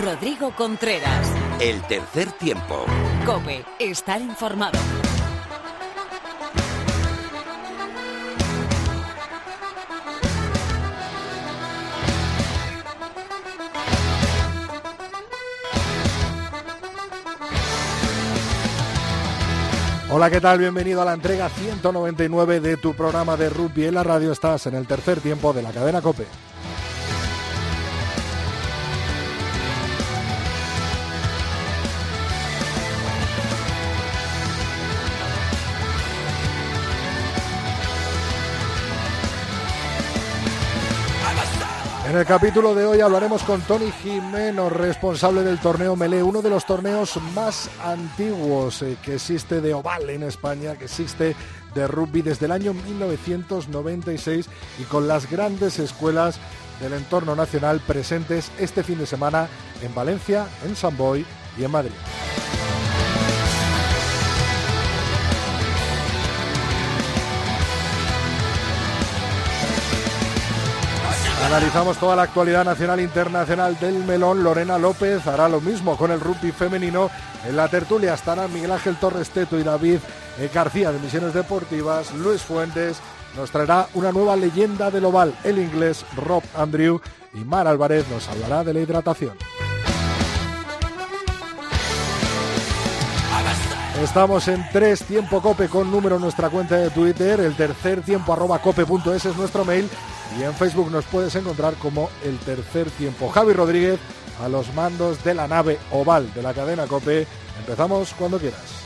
Rodrigo Contreras. El tercer tiempo. Cope, estar informado. Hola, ¿qué tal? Bienvenido a la entrega 199 de tu programa de rugby en la radio. Estás en el tercer tiempo de la cadena Cope. En el capítulo de hoy hablaremos con Tony Jimeno, responsable del torneo Melé, uno de los torneos más antiguos eh, que existe de oval en España, que existe de rugby desde el año 1996 y con las grandes escuelas del entorno nacional presentes este fin de semana en Valencia, en San Boy y en Madrid. Analizamos toda la actualidad nacional e internacional del melón. Lorena López hará lo mismo con el rugby femenino. En la tertulia estarán Miguel Ángel Torres Teto y David eh, García de Misiones Deportivas. Luis Fuentes nos traerá una nueva leyenda del oval, el inglés Rob Andrew. Y Mar Álvarez nos hablará de la hidratación. Estamos en tres tiempo cope con número en nuestra cuenta de Twitter, el tercer tiempo arroba cope.es es nuestro mail y en Facebook nos puedes encontrar como el tercer tiempo. Javi Rodríguez a los mandos de la nave oval de la cadena cope. Empezamos cuando quieras.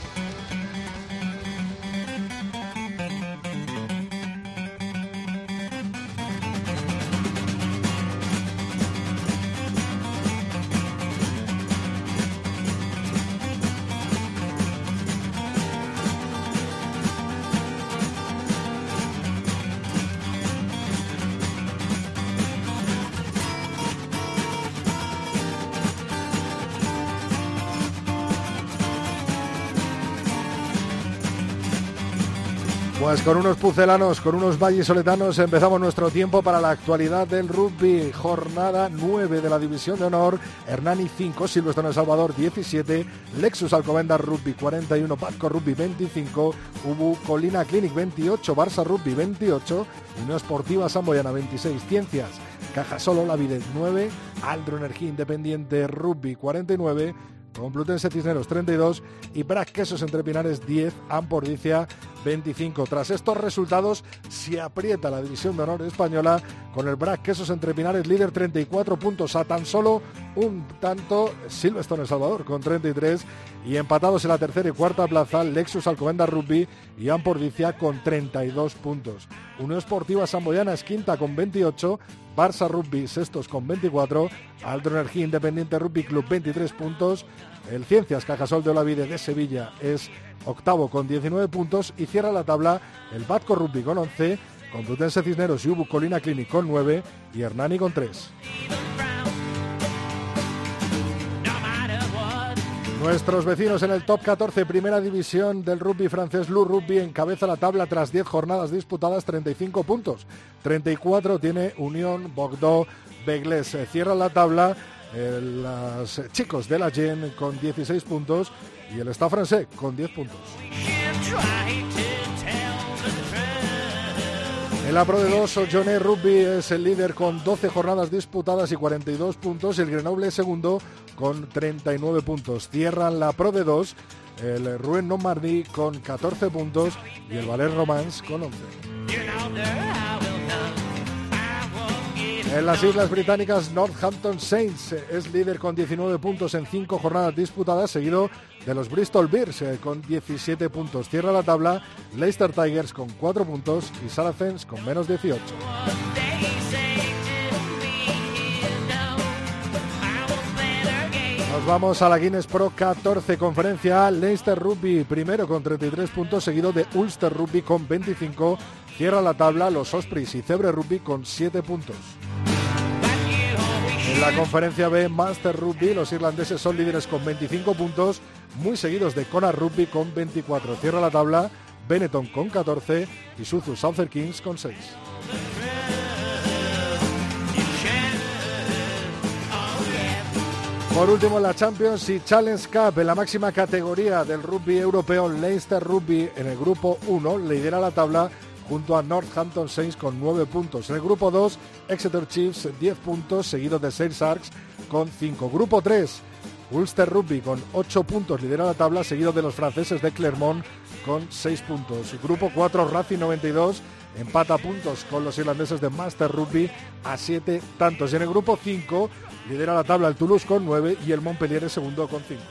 Pues con unos pucelanos, con unos vallisoletanos empezamos nuestro tiempo para la actualidad del rugby. Jornada 9 de la División de Honor. Hernani 5, Silvestre El Salvador 17, Lexus Alcobendas Rugby 41, Pasco Rugby 25, Ubu Colina Clinic 28, Barça Rugby 28, Unión Esportiva Samboyana 26, Ciencias Caja Solo La Vida 9, Aldro Energía Independiente Rugby 49, Complutense Cisneros 32 y Brac Quesos Entre Pinares 10, Ampordicia 25. Tras estos resultados se aprieta la división de honor española con el Brac Quesos Entre Pinares líder 34 puntos a tan solo un tanto Silverstone El Salvador con 33 y empatados en la tercera y cuarta plaza Lexus Alcobendas Rugby y Ampordicia con 32 puntos. Unión Esportiva Samboyana es quinta con 28, Barça Rugby sextos con 24, Alto Energía Independiente Rugby Club 23 puntos, el Ciencias Cajasol de Olavide de Sevilla es octavo con 19 puntos y cierra la tabla el Batco Rugby con 11, Complutense Cisneros y Ubu Colina Clinic con 9 y Hernani con 3. Nuestros vecinos en el top 14, primera división del rugby francés, Lou Rugby encabeza la tabla tras 10 jornadas disputadas, 35 puntos. 34 tiene Unión Bordeaux Begles. Cierra la tabla eh, los chicos de la Gen con 16 puntos y el Stade francés con 10 puntos. En la Pro de 2, Johnny Rugby es el líder con 12 jornadas disputadas y 42 puntos. El Grenoble es segundo con 39 puntos. Cierran la Pro de 2 el Rouen Normandy con 14 puntos y el Valer Romance con 11. En las Islas Británicas, Northampton Saints es líder con 19 puntos en 5 jornadas disputadas, seguido de los Bristol Bears eh, con 17 puntos. Cierra la tabla Leicester Tigers con 4 puntos y Saracens con menos 18. Nos vamos a la Guinness Pro 14 conferencia Leicester Rugby primero con 33 puntos, seguido de Ulster Rugby con 25. Cierra la tabla los Ospreys y Cebre Rugby con 7 puntos. En la conferencia B Master Rugby, los irlandeses son líderes con 25 puntos, muy seguidos de Kona Rugby con 24. Cierra la tabla Benetton con 14 y Suzu Southern Kings con 6. Por último, la Champions y Challenge Cup en la máxima categoría del rugby europeo, Leicester Rugby en el grupo 1 lidera la tabla junto a Northampton Saints con 9 puntos. En el grupo 2, Exeter Chiefs 10 puntos, seguido de Saints Arcs con 5. Grupo 3, Ulster Rugby con 8 puntos lidera la tabla, seguido de los franceses de Clermont con 6 puntos. Grupo 4, Racing 92 empata puntos con los irlandeses de Master Rugby a 7 tantos. Y en el grupo 5 lidera la tabla el Toulouse con 9 y el Montpellier es segundo con 5.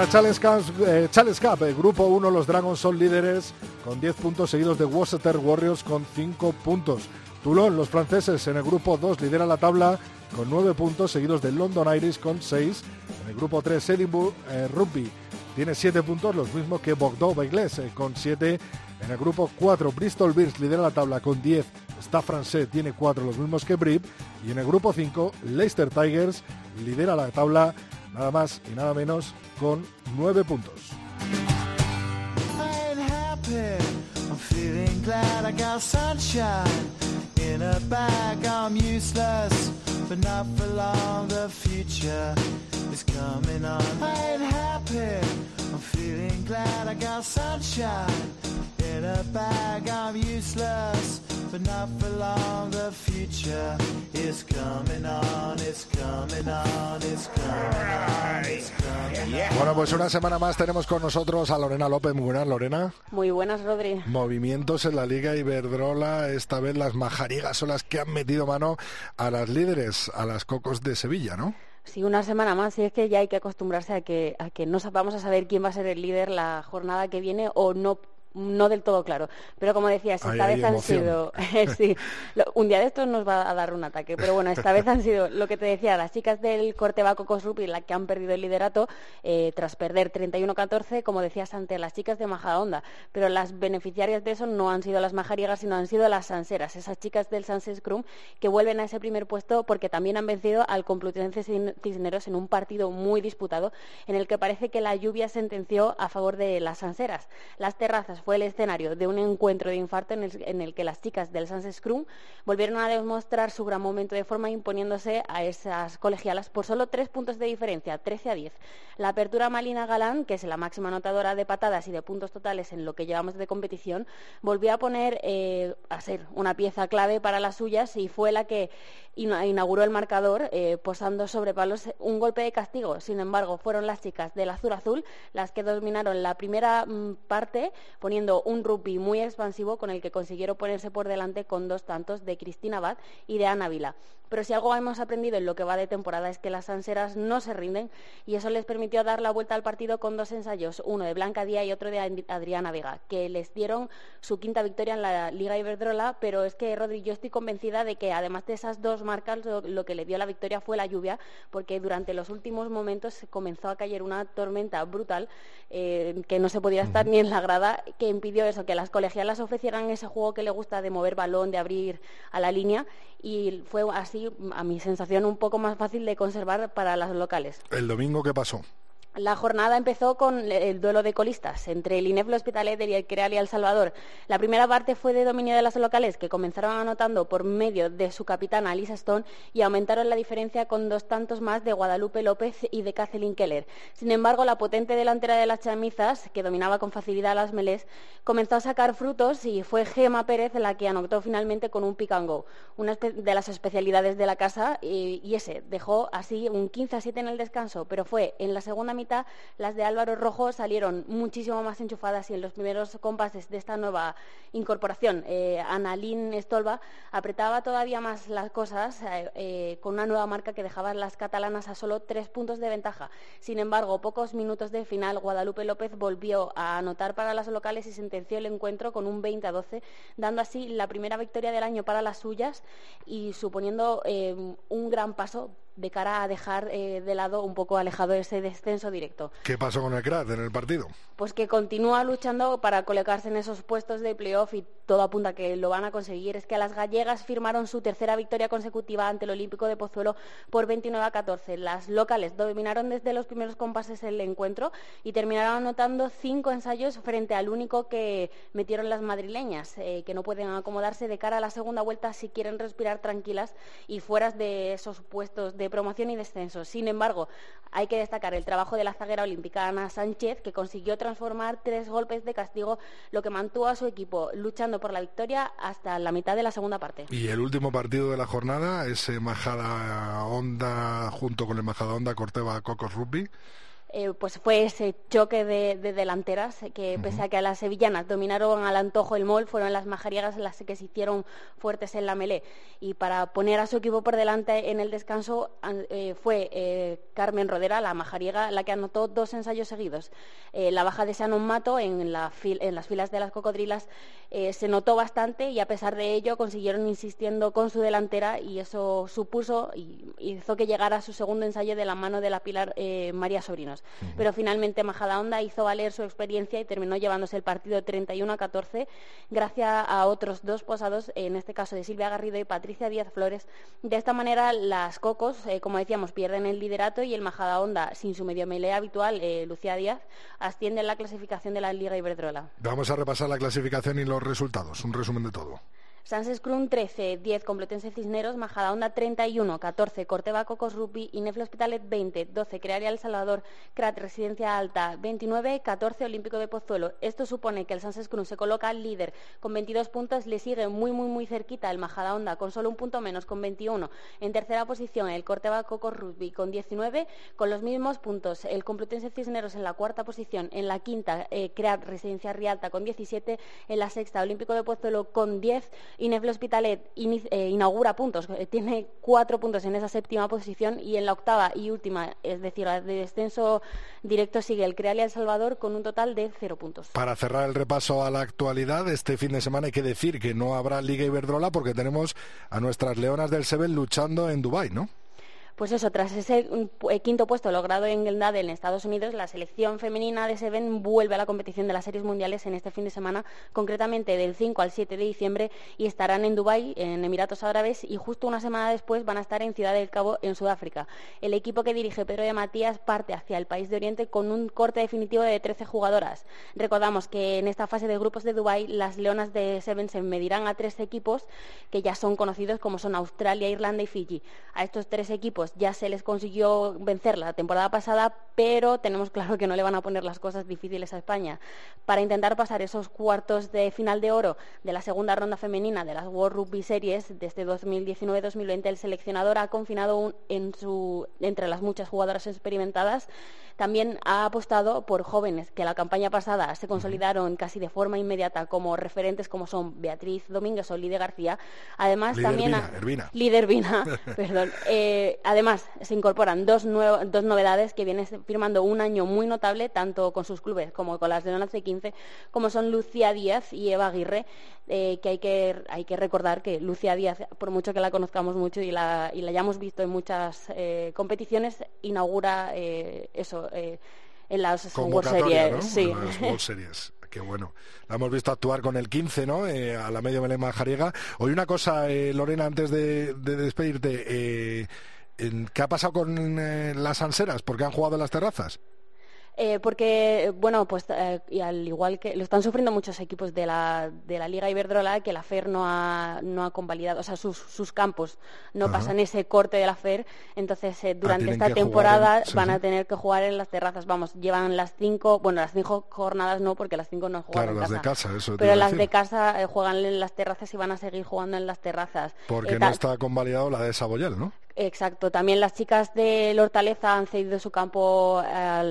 La Challenge Cup, eh, Challenge Cup, el grupo 1, los Dragons son líderes con 10 puntos, seguidos de Worcester Warriors con 5 puntos. Toulon, los franceses, en el grupo 2 lidera la tabla con 9 puntos, seguidos de London Irish con 6. En el grupo 3, Edinburgh eh, Rugby tiene 7 puntos, los mismos que Bordeaux Baigles eh, con 7. En el grupo 4, Bristol Bears lidera la tabla con 10. Stade francés tiene 4, los mismos que Brib. Y en el grupo 5, Leicester Tigers lidera la tabla nada más y nada menos con 9 puntos. In a bag, I'm useless, but not for long. The future is coming on. It's coming on, it's coming on, it's coming on. Bueno, pues una semana más tenemos con nosotros a Lorena López. Muy buenas, Lorena. Muy buenas, Rodri. Movimientos en la Liga Iberdrola. Esta vez las majariegas son las que han metido mano a las líderes, a las cocos de Sevilla, ¿no? Sí, una semana más, y es que ya hay que acostumbrarse a que, a que no vamos a saber quién va a ser el líder la jornada que viene o no no del todo claro. Pero como decías, esta vez han sido. sí, un día de estos nos va a dar un ataque. Pero bueno, esta vez han sido lo que te decía, las chicas del Cortebaco Cosrupi, las que han perdido el liderato eh, tras perder 31-14, como decías ante las chicas de Majadahonda. Pero las beneficiarias de eso no han sido las majariegas, sino han sido las sanseras, esas chicas del Sanses Crum que vuelven a ese primer puesto porque también han vencido al Complutense Cisneros en un partido muy disputado en el que parece que la lluvia sentenció a favor de las sanseras. Las terrazas fue el escenario de un encuentro de infarto en el, que las chicas del Sans Scrum volvieron a demostrar su gran momento de forma imponiéndose a esas colegialas por solo tres puntos de diferencia, 13 a 10. La apertura Malina Galán, que es la máxima anotadora de patadas y de puntos totales en lo que llevamos de competición, volvió a poner eh, a ser una pieza clave para las suyas y fue la que inauguró el marcador eh, posando sobre palos un golpe de castigo. Sin embargo, fueron las chicas del azul azul las que dominaron la primera mm, parte poniendo un rugby muy expansivo con el que consiguieron ponerse por delante con dos tantos de Cristina Abad y de Ana Vila. Pero si algo hemos aprendido en lo que va de temporada es que las anseras no se rinden y eso les permitió dar la vuelta al partido con dos ensayos, uno de Blanca Díaz y otro de Adriana Vega, que les dieron su quinta victoria en la Liga Iberdrola, pero es que, Rodri, yo estoy convencida de que además de esas dos marcas, lo, que le dio la victoria fue la lluvia, porque durante los últimos momentos comenzó a caer una tormenta brutal eh, que no se podía estar ni en la grada, que impidió eso, que las colegialas ofrecieran ese juego que le gusta de mover balón, de abrir a la línea, y fue así, a mi sensación, un poco más fácil de conservar para las locales. ¿El domingo qué pasó? La jornada empezó con el duelo de colistas entre el Ineflo Hospitalet y el Creal y El Salvador. La primera parte fue de dominio de las locales, que comenzaron anotando por medio de su capitana Lisa Stone y aumentaron la diferencia con dos tantos más de Guadalupe López y de Kathleen Keller. Sin embargo, la potente delantera de las chamizas, que dominaba con facilidad las melés, comenzó a sacar frutos y fue Gema Pérez la que anotó finalmente con un pick and go, una de las especialidades de la casa, y, y ese dejó así un 15 a 7 en el descanso, pero fue en la segunda las de Álvaro Rojo salieron muchísimo más enchufadas y en los primeros compases de esta nueva incorporación, eh, Annalín Stolba apretaba todavía más las cosas eh, eh, con una nueva marca que dejaba a las catalanas a solo tres puntos de ventaja. Sin embargo, pocos minutos de final, Guadalupe López volvió a anotar para las locales y sentenció el encuentro con un 20 a 12, dando así la primera victoria del año para las suyas y suponiendo un gran paso de cara a dejar eh, de lado un poco alejado ese descenso directo. ¿Qué pasó con el CRAT en el partido? Pues que continúa luchando para colocarse en esos puestos de playoff y todo apunta a que lo van a conseguir. Es que las gallegas firmaron su tercera victoria consecutiva ante el Olímpico de Pozuelo por 29 a 14. Las locales dominaron desde los primeros compases el encuentro y terminaron anotando cinco ensayos frente al único que metieron las madrileñas, eh, que no pueden acomodarse de cara a la segunda vuelta si quieren respirar tranquilas y fuera de esos puestos de promoción y descenso. Sin embargo, hay que destacar el trabajo de la zaguera olímpica Ana Sánchez, que consiguió transformar tres golpes de castigo, lo que mantuvo a su equipo luchando por la victoria hasta la mitad de la segunda parte. Y el último partido de la jornada, ese Majada Onda junto con el Majada Onda Corteva Cocos Rugby. Eh, pues fue ese choque de, delanteras que pese a que las sevillanas dominaron al antojo el mol, fueron las majariegas las que se hicieron fuertes en la melé. Y para poner a su equipo por delante en el descanso eh, fue eh, Carmen Rodera, la majariega, la que anotó dos ensayos seguidos. la baja de Shannon Mato en, las filas de las cocodrilas se notó bastante y a pesar de ello consiguieron insistiendo con su delantera y eso supuso y hizo que llegara su segundo ensayo de la mano de la pilar María Sobrinos pero finalmente Majadahonda hizo valer su experiencia y terminó llevándose el partido 31 a 14 gracias a otros dos posados, en este caso de Silvia Garrido y Patricia Díaz Flores. De esta manera, las Cocos, eh, como decíamos, pierden el liderato y el Majadahonda, sin su medio melea habitual, eh, Lucía Díaz, asciende en la clasificación de la Liga Iberdrola. Vamos a repasar la clasificación y los resultados. Un resumen de todo. Sanses 13, 10 Complutense Cisneros, Majadahonda 31, 14 Corteva Cocos Rugby, Inefle Hospitalet 20, 12 Crearia El Salvador, CRAT Residencia Alta 29, 14 Olímpico de Pozuelo. Esto supone que el Sanses se coloca líder con 22 puntos, le sigue muy muy muy cerquita el Majadahonda con solo un punto menos con 21. En tercera posición el Corteva Cocos Rugby con 19, con los mismos puntos el Complutense Cisneros en la cuarta posición, en la quinta eh, Residencia Rialta con 17, en la sexta Olímpico de Pozuelo con 10 Inefle Hospitalet eh, inaugura puntos, eh, tiene cuatro puntos en esa séptima posición y en la octava y última, es decir, de descenso directo sigue el Crealia El Salvador con un total de cero puntos. Para cerrar el repaso a la actualidad, este fin de semana hay que decir que no habrá Liga Iberdrola porque tenemos a nuestras leonas del Seven luchando en Dubái, ¿no? Pues eso, tras ese eh, quinto puesto logrado en Geldade en Estados Unidos, la selección femenina de Seven vuelve a la competición de las series mundiales en este fin de semana, concretamente del 5 al 7 de diciembre, y estarán en Dubái, en Emiratos Árabes, y justo una semana después van a estar en Ciudad del Cabo, en Sudáfrica. El equipo que dirige Pedro de Matías parte hacia el país de Oriente con un corte definitivo de 13 jugadoras. Recordamos que en esta fase de grupos de Dubái, las leonas de Seven se medirán a tres equipos que ya son conocidos como son Australia, Irlanda y Fiji. A estos tres equipos ya se les consiguió vencer la temporada pasada, pero tenemos claro que no le van a poner las cosas difíciles a España. Para intentar pasar esos cuartos de final de oro de la segunda ronda femenina de las World Rugby Series desde 2019-2020, el seleccionador ha confinado en su, entre las muchas jugadoras experimentadas también ha apostado por jóvenes que la campaña pasada se consolidaron casi de forma inmediata como referentes como son Beatriz Domínguez o Lide García. Además, también Vina, perdón. Eh, además, se incorporan dos, dos novedades que vienen firmando un año muy notable, tanto con sus clubes como con las de Leonas de 15, como son Lucía Díaz y Eva Aguirre, eh, que, hay que hay que recordar que Lucía Díaz, por mucho que la conozcamos mucho y la, y la hayamos visto en muchas eh, competiciones, inaugura eso, eh, en las World Series. Sí. Series. Qué bueno. La hemos visto actuar con el 15, ¿no? Eh, a la medio melema jariega. Hoy una cosa, eh, Lorena, antes de, despedirte. ¿Qué ha pasado con las anseras? ¿Por qué han jugado en las terrazas? Eh, porque, bueno, pues eh, y al igual que lo están sufriendo muchos equipos de la, de la Liga Iberdrola, que la FER no ha, no ha convalidado, o sea, sus, sus campos no pasan ese corte de la FER, entonces eh, ah, durante esta temporada van a tener que jugar en las terrazas, vamos, llevan las cinco, bueno, las cinco jornadas no, porque las cinco no juegan claro, las de casa, eso Pero las de casa juegan en las terrazas y van a seguir jugando en las terrazas. Porque no está convalidado la de Saboyel, ¿no? Exacto. También las chicas de Hortaleza han cedido su campo a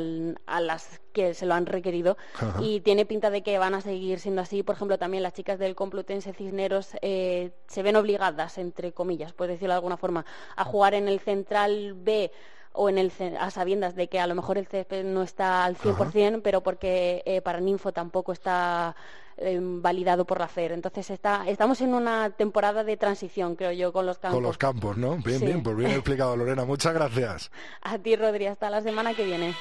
las que se lo han requerido y tiene pinta de que van a seguir siendo así. Por ejemplo, también las chicas del Complutense Cisneros eh, se ven obligadas, entre comillas, por decirlo de alguna forma, a jugar en el Central B o en el a sabiendas de que a lo mejor el césped no está al 100%, pero porque eh, para Ninfo tampoco está em, validado por la FER. Entonces está, estamos en una temporada de transición, creo yo, con los campos. Con los campos, ¿no? Bien, bien, pues bien explicado, Lorena. Muchas gracias. A ti, Rodri, hasta la semana que viene.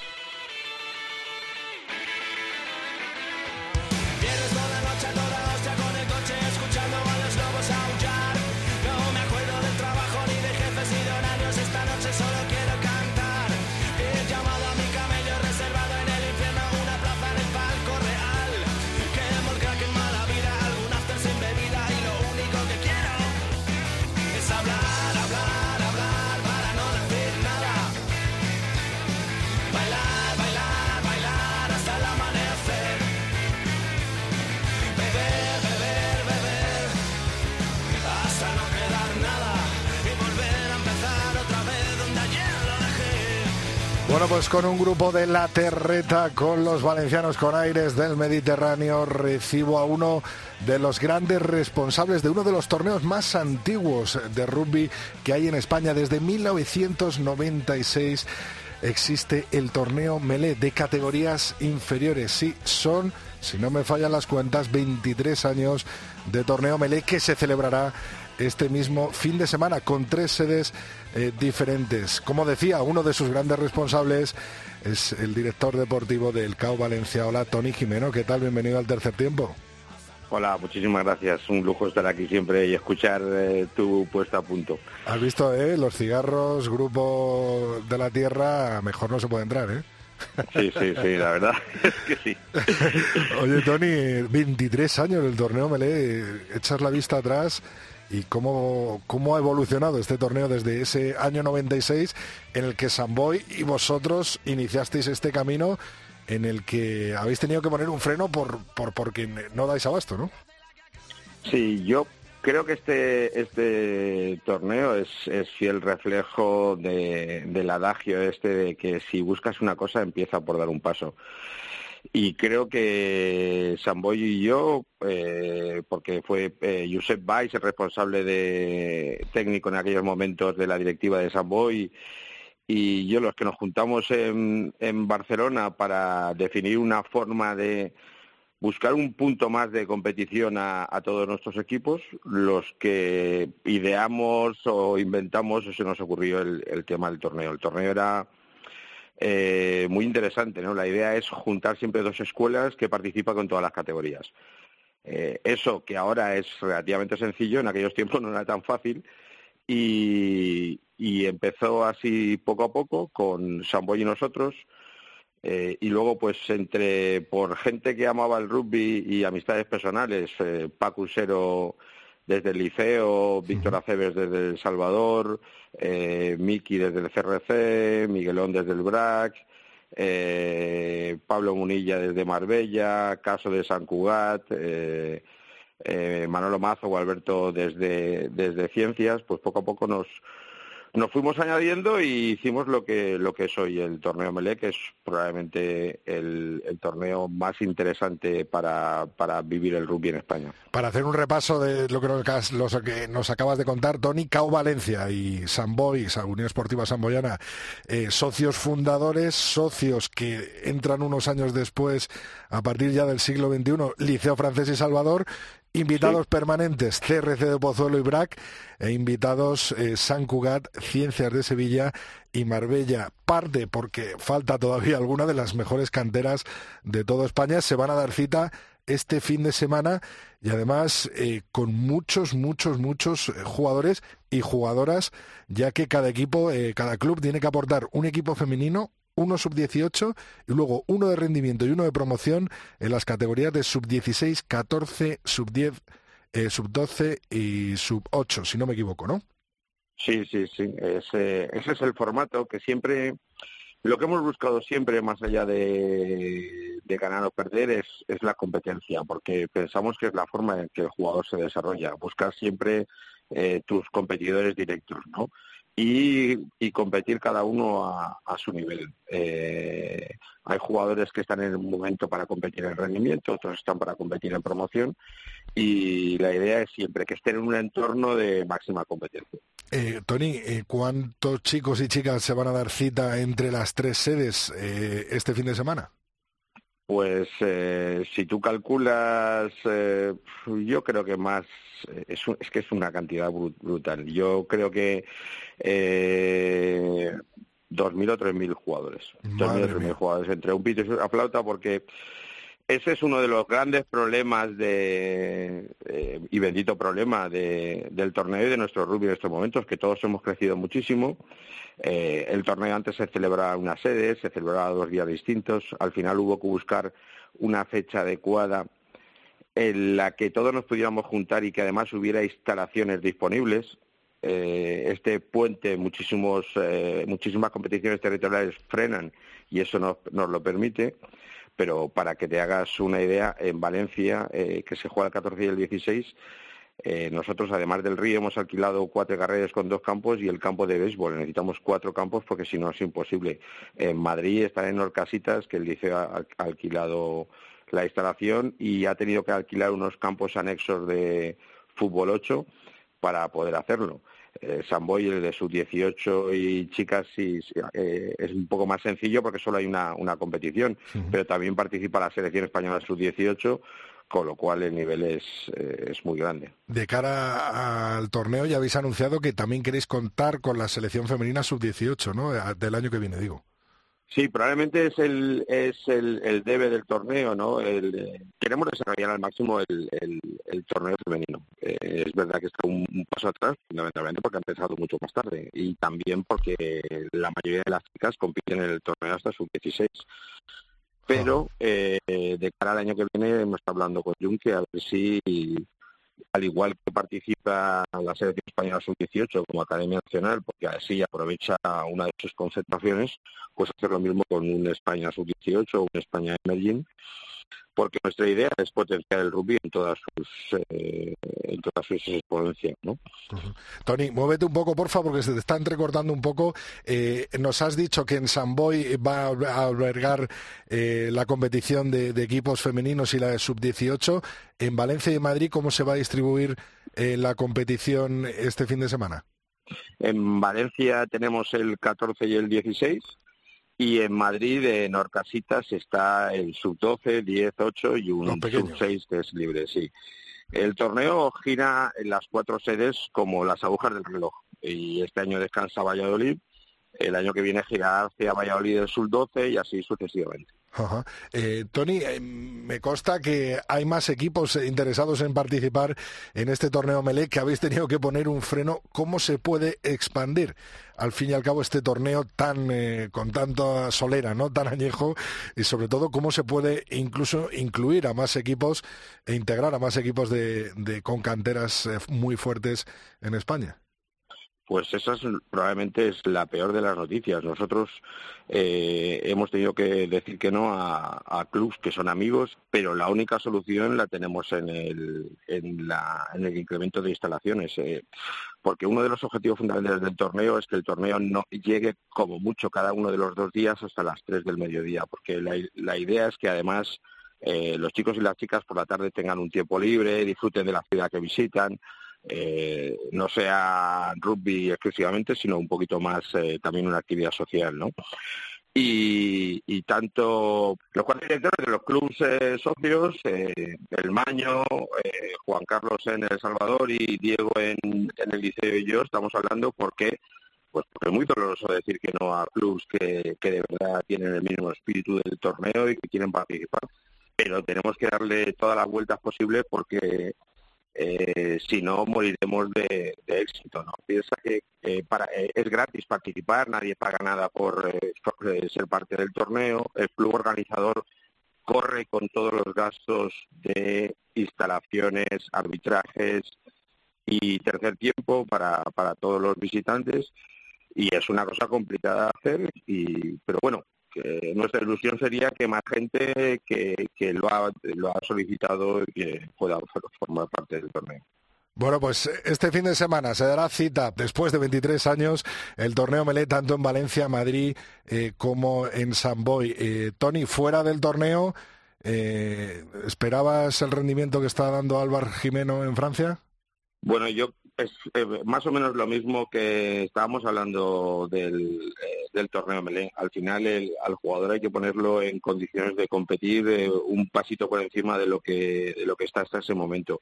Bueno, pues con un grupo de la terreta, con los valencianos con aires del Mediterráneo, recibo a uno de los grandes responsables de uno de los torneos más antiguos de rugby que hay en España desde 1996 existe el torneo Melé de categorías inferiores. Sí, son, si no me fallan las cuentas, 23 años de torneo Melé que se celebrará este mismo fin de semana con tres sedes eh, diferentes. Como decía, uno de sus grandes responsables es el director deportivo del CAO Valencia. Hola, Tony Jimeno, ¿qué tal? Bienvenido al tercer tiempo. Hola, muchísimas gracias. Un lujo estar aquí siempre y escuchar eh, tu puesta a punto. Has visto, ¿eh? Los cigarros, grupo de la tierra, mejor no se puede entrar, ¿eh? Sí, sí, sí, la verdad es que sí. Oye, Tony, 23 años del torneo Melé, echas la vista atrás y cómo, cómo ha evolucionado este torneo desde ese año 96 en el que Samboy y vosotros iniciasteis este camino en el que habéis tenido que poner un freno por, por porque no dais abasto, ¿no? Sí, yo creo que este este torneo es, es fiel reflejo de, del adagio este de que si buscas una cosa empieza por dar un paso y creo que Samboy y yo, eh, porque fue eh, Josep Valls el responsable de técnico en aquellos momentos de la directiva de Samboy, y yo los que nos juntamos en, en Barcelona para definir una forma de buscar un punto más de competición a, a, todos nuestros equipos, los que ideamos o inventamos, se nos ocurrió el, el tema del torneo. El torneo era eh, muy interesante. ¿no? La idea es juntar siempre dos escuelas que participan con todas las categorías. Eh, eso que ahora es relativamente sencillo, en aquellos tiempos no era tan fácil y, empezó así poco a poco con Samboy y nosotros. Eh, y luego, pues, entre por gente que amaba el rugby y amistades personales, eh, Paco Usero desde el liceo, Víctor Aceves desde El Salvador, eh, Miki desde el CRC, Miguelón desde el BRAC, eh, Pablo Munilla desde Marbella, Caso de San Cugat, eh, eh, Manolo Mazo o Alberto desde, desde Ciencias, pues poco a poco nos, nos fuimos añadiendo y hicimos lo que lo que es hoy el torneo Melé, que es probablemente el, torneo más interesante para, para, vivir el rugby en España. Para hacer un repaso de lo que nos, lo que nos acabas de contar, Tony Cao Valencia y Samboy, Unión Esportiva Samboyana, eh, socios fundadores, socios que entran unos años después, a partir ya del siglo XXI, Liceo Francés y Salvador, Invitados permanentes, CRC de Pozuelo y BRAC, e invitados eh, San Cugat, Ciencias de Sevilla y Marbella. Parte, porque falta todavía alguna de las mejores canteras de toda España, se van a dar cita este fin de semana y además eh, con muchos, muchos, muchos eh, jugadores y jugadoras, ya que cada equipo, cada club tiene que aportar un equipo femenino, uno sub-18 y luego uno de rendimiento y uno de promoción en las categorías de sub-16, 14, sub-10, eh, sub-12 y sub-8, si no me equivoco, ¿no? Sí, sí, sí. Ese, ese es el formato que siempre, lo que hemos buscado siempre, más allá de, de ganar o perder, es, es la competencia, porque pensamos que es la forma en que el jugador se desarrolla, buscar siempre eh, tus competidores directos, ¿no? Y, competir cada uno a, su nivel. Eh, hay jugadores que están en un momento para competir en rendimiento, otros están para competir en promoción y la idea es siempre que estén en un entorno de máxima competencia. Eh, Tony, eh, ¿cuántos chicos y chicas se van a dar cita entre las tres sedes este fin de semana? Pues eh, si tú calculas, eh, yo creo que más, es, es, que es una cantidad brutal. Yo creo que eh, 2.000 o 3.000 jugadores. 2.000 o 3.000 jugadores entre un pito y una flauta porque ese es uno de los grandes problemas de, eh, y bendito problema de, del torneo y de nuestro rugby en estos momentos, que todos hemos crecido muchísimo. Eh, el torneo antes se celebraba en una sede, se celebraba dos días distintos. Al final hubo que buscar una fecha adecuada en la que todos nos pudiéramos juntar y que además hubiera instalaciones disponibles. Eh, este puente, muchísimos, muchísimas competiciones territoriales frenan y eso nos, nos lo permite pero para que te hagas una idea, en Valencia, eh, que se juega el 14 y el 16, eh, nosotros, además del río, hemos alquilado cuatro carreras con dos campos y el campo de béisbol. Necesitamos cuatro campos porque si no es imposible. En Madrid están en Orcasitas, que el liceo ha alquilado la instalación y ha tenido que alquilar unos campos anexos de fútbol 8 para poder hacerlo eh, Samboy, el de sub-18 y chicas, sí, eh, es un poco más sencillo porque solo hay una, una competición, pero también participa la selección española sub-18 con lo cual el nivel es, eh, es muy grande. De cara al torneo ya habéis anunciado que también queréis contar con la selección femenina sub-18, ¿no? Del año que viene, digo. Sí, probablemente es el es el, el debe del torneo, ¿no? El, queremos desarrollar al máximo el, el, torneo femenino. Eh, es verdad que está un, paso atrás, fundamentalmente porque ha empezado mucho más tarde y también porque la mayoría de las chicas compiten en el torneo hasta sub-16. Pero eh, de cara al año que viene hemos estado hablando con Junque a ver si al igual que participa la selección española sub-18 como Academia Nacional, porque así aprovecha una de sus concentraciones, pues hacer lo mismo con un España sub-18 o un España Emerging, porque nuestra idea es potenciar el rugby en todas sus eh, en todas sus exponencias, ¿no? Tony, muévete un poco, porfa, porque se te está entrecortando un poco. Eh, nos has dicho que en Samboy va a albergar eh, la competición de, equipos femeninos y la de sub-18. En Valencia y Madrid, ¿cómo se va a distribuir la competición este fin de semana? En Valencia tenemos el 14 y el 16 y en Madrid, en Orcasitas, está el sub-12, 10, 8 y un sub-6 que es libre, sí. El torneo gira en las cuatro sedes como las agujas del reloj. Y este año descansa Valladolid, el año que viene gira hacia Valladolid el sub-12 y así sucesivamente. Eh, Tony, eh, me consta que hay más equipos interesados en participar en este torneo Melé que habéis tenido que poner un freno. ¿Cómo se puede expandir al fin y al cabo este torneo tan eh, con tanta solera, no tan añejo y sobre todo cómo se puede incluso incluir a más equipos e integrar a más equipos de con canteras muy fuertes en España? Pues esa es, probablemente es la peor de las noticias. Nosotros eh, hemos tenido que decir que no a, a clubs que son amigos, pero la única solución la tenemos en el, en el incremento de instalaciones. Eh, porque uno de los objetivos fundamentales del torneo es que el torneo no llegue como mucho cada uno de los dos días hasta las tres del mediodía, porque la, la idea es que además eh, los chicos y las chicas por la tarde tengan un tiempo libre, disfruten de la ciudad que visitan eh, no sea rugby exclusivamente, sino un poquito más eh, también una actividad social, ¿no? Y, tanto los cuatro directores de los clubes eh, socios, El Maño, Juan Carlos en El Salvador y Diego en, el Liceo y yo, estamos hablando porque pues porque es muy doloroso decir que no a clubes que, que de verdad tienen el mismo espíritu del torneo y que quieren participar pero tenemos que darle todas las vueltas posibles porque eh, si no moriremos de, éxito. ¿no? Piensa que eh, eh, es gratis participar, nadie paga nada por, ser parte del torneo, el club organizador corre con todos los gastos de instalaciones, arbitrajes y tercer tiempo para, para todos los visitantes y es una cosa complicada de hacer y pero bueno nuestra ilusión sería que más gente que, que lo, ha, lo ha solicitado que pueda formar parte del torneo. Bueno, pues este fin de semana se dará cita, después de 23 años, el torneo Melé tanto en Valencia, Madrid, eh, como en San Boy. Eh, Tony, fuera del torneo, eh, ¿esperabas el rendimiento que está dando Álvaro Jimeno en Francia? Bueno, yo es eh, más o menos lo mismo que estábamos hablando del, eh, torneo Melén. Al final el, al jugador hay que ponerlo en condiciones de competir eh, un pasito por encima de lo que de lo que está hasta ese momento.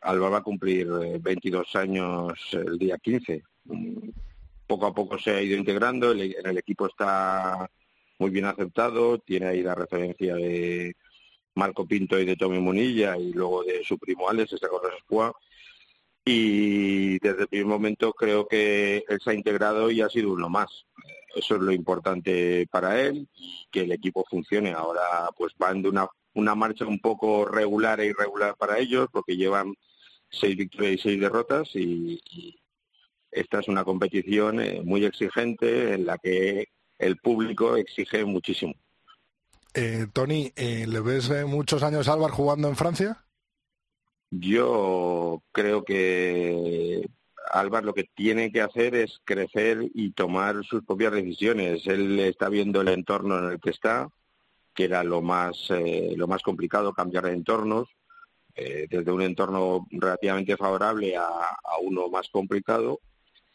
Alba va a cumplir 22 años el día 15. Mm, poco a poco se ha ido integrando, en el equipo está muy bien aceptado, tiene ahí la referencia de Marco Pinto y de Tommy Munilla y luego de su primo Alex, esa cosa es y desde el primer momento creo que él se ha integrado y ha sido uno más. Eso es lo importante para él que el equipo funcione. Ahora pues van de una, una marcha un poco regular e irregular para ellos porque llevan seis victorias y seis derrotas y, esta es una competición eh, muy exigente en la que el público exige muchísimo. Eh, Tony, eh, ¿le ves muchos años a Álvaro jugando en Francia? Yo creo que Álvaro lo que tiene que hacer es crecer y tomar sus propias decisiones. Él está viendo el entorno en el que está, que era lo más, eh, lo más complicado, cambiar de entornos, eh, desde un entorno relativamente favorable a, uno más complicado.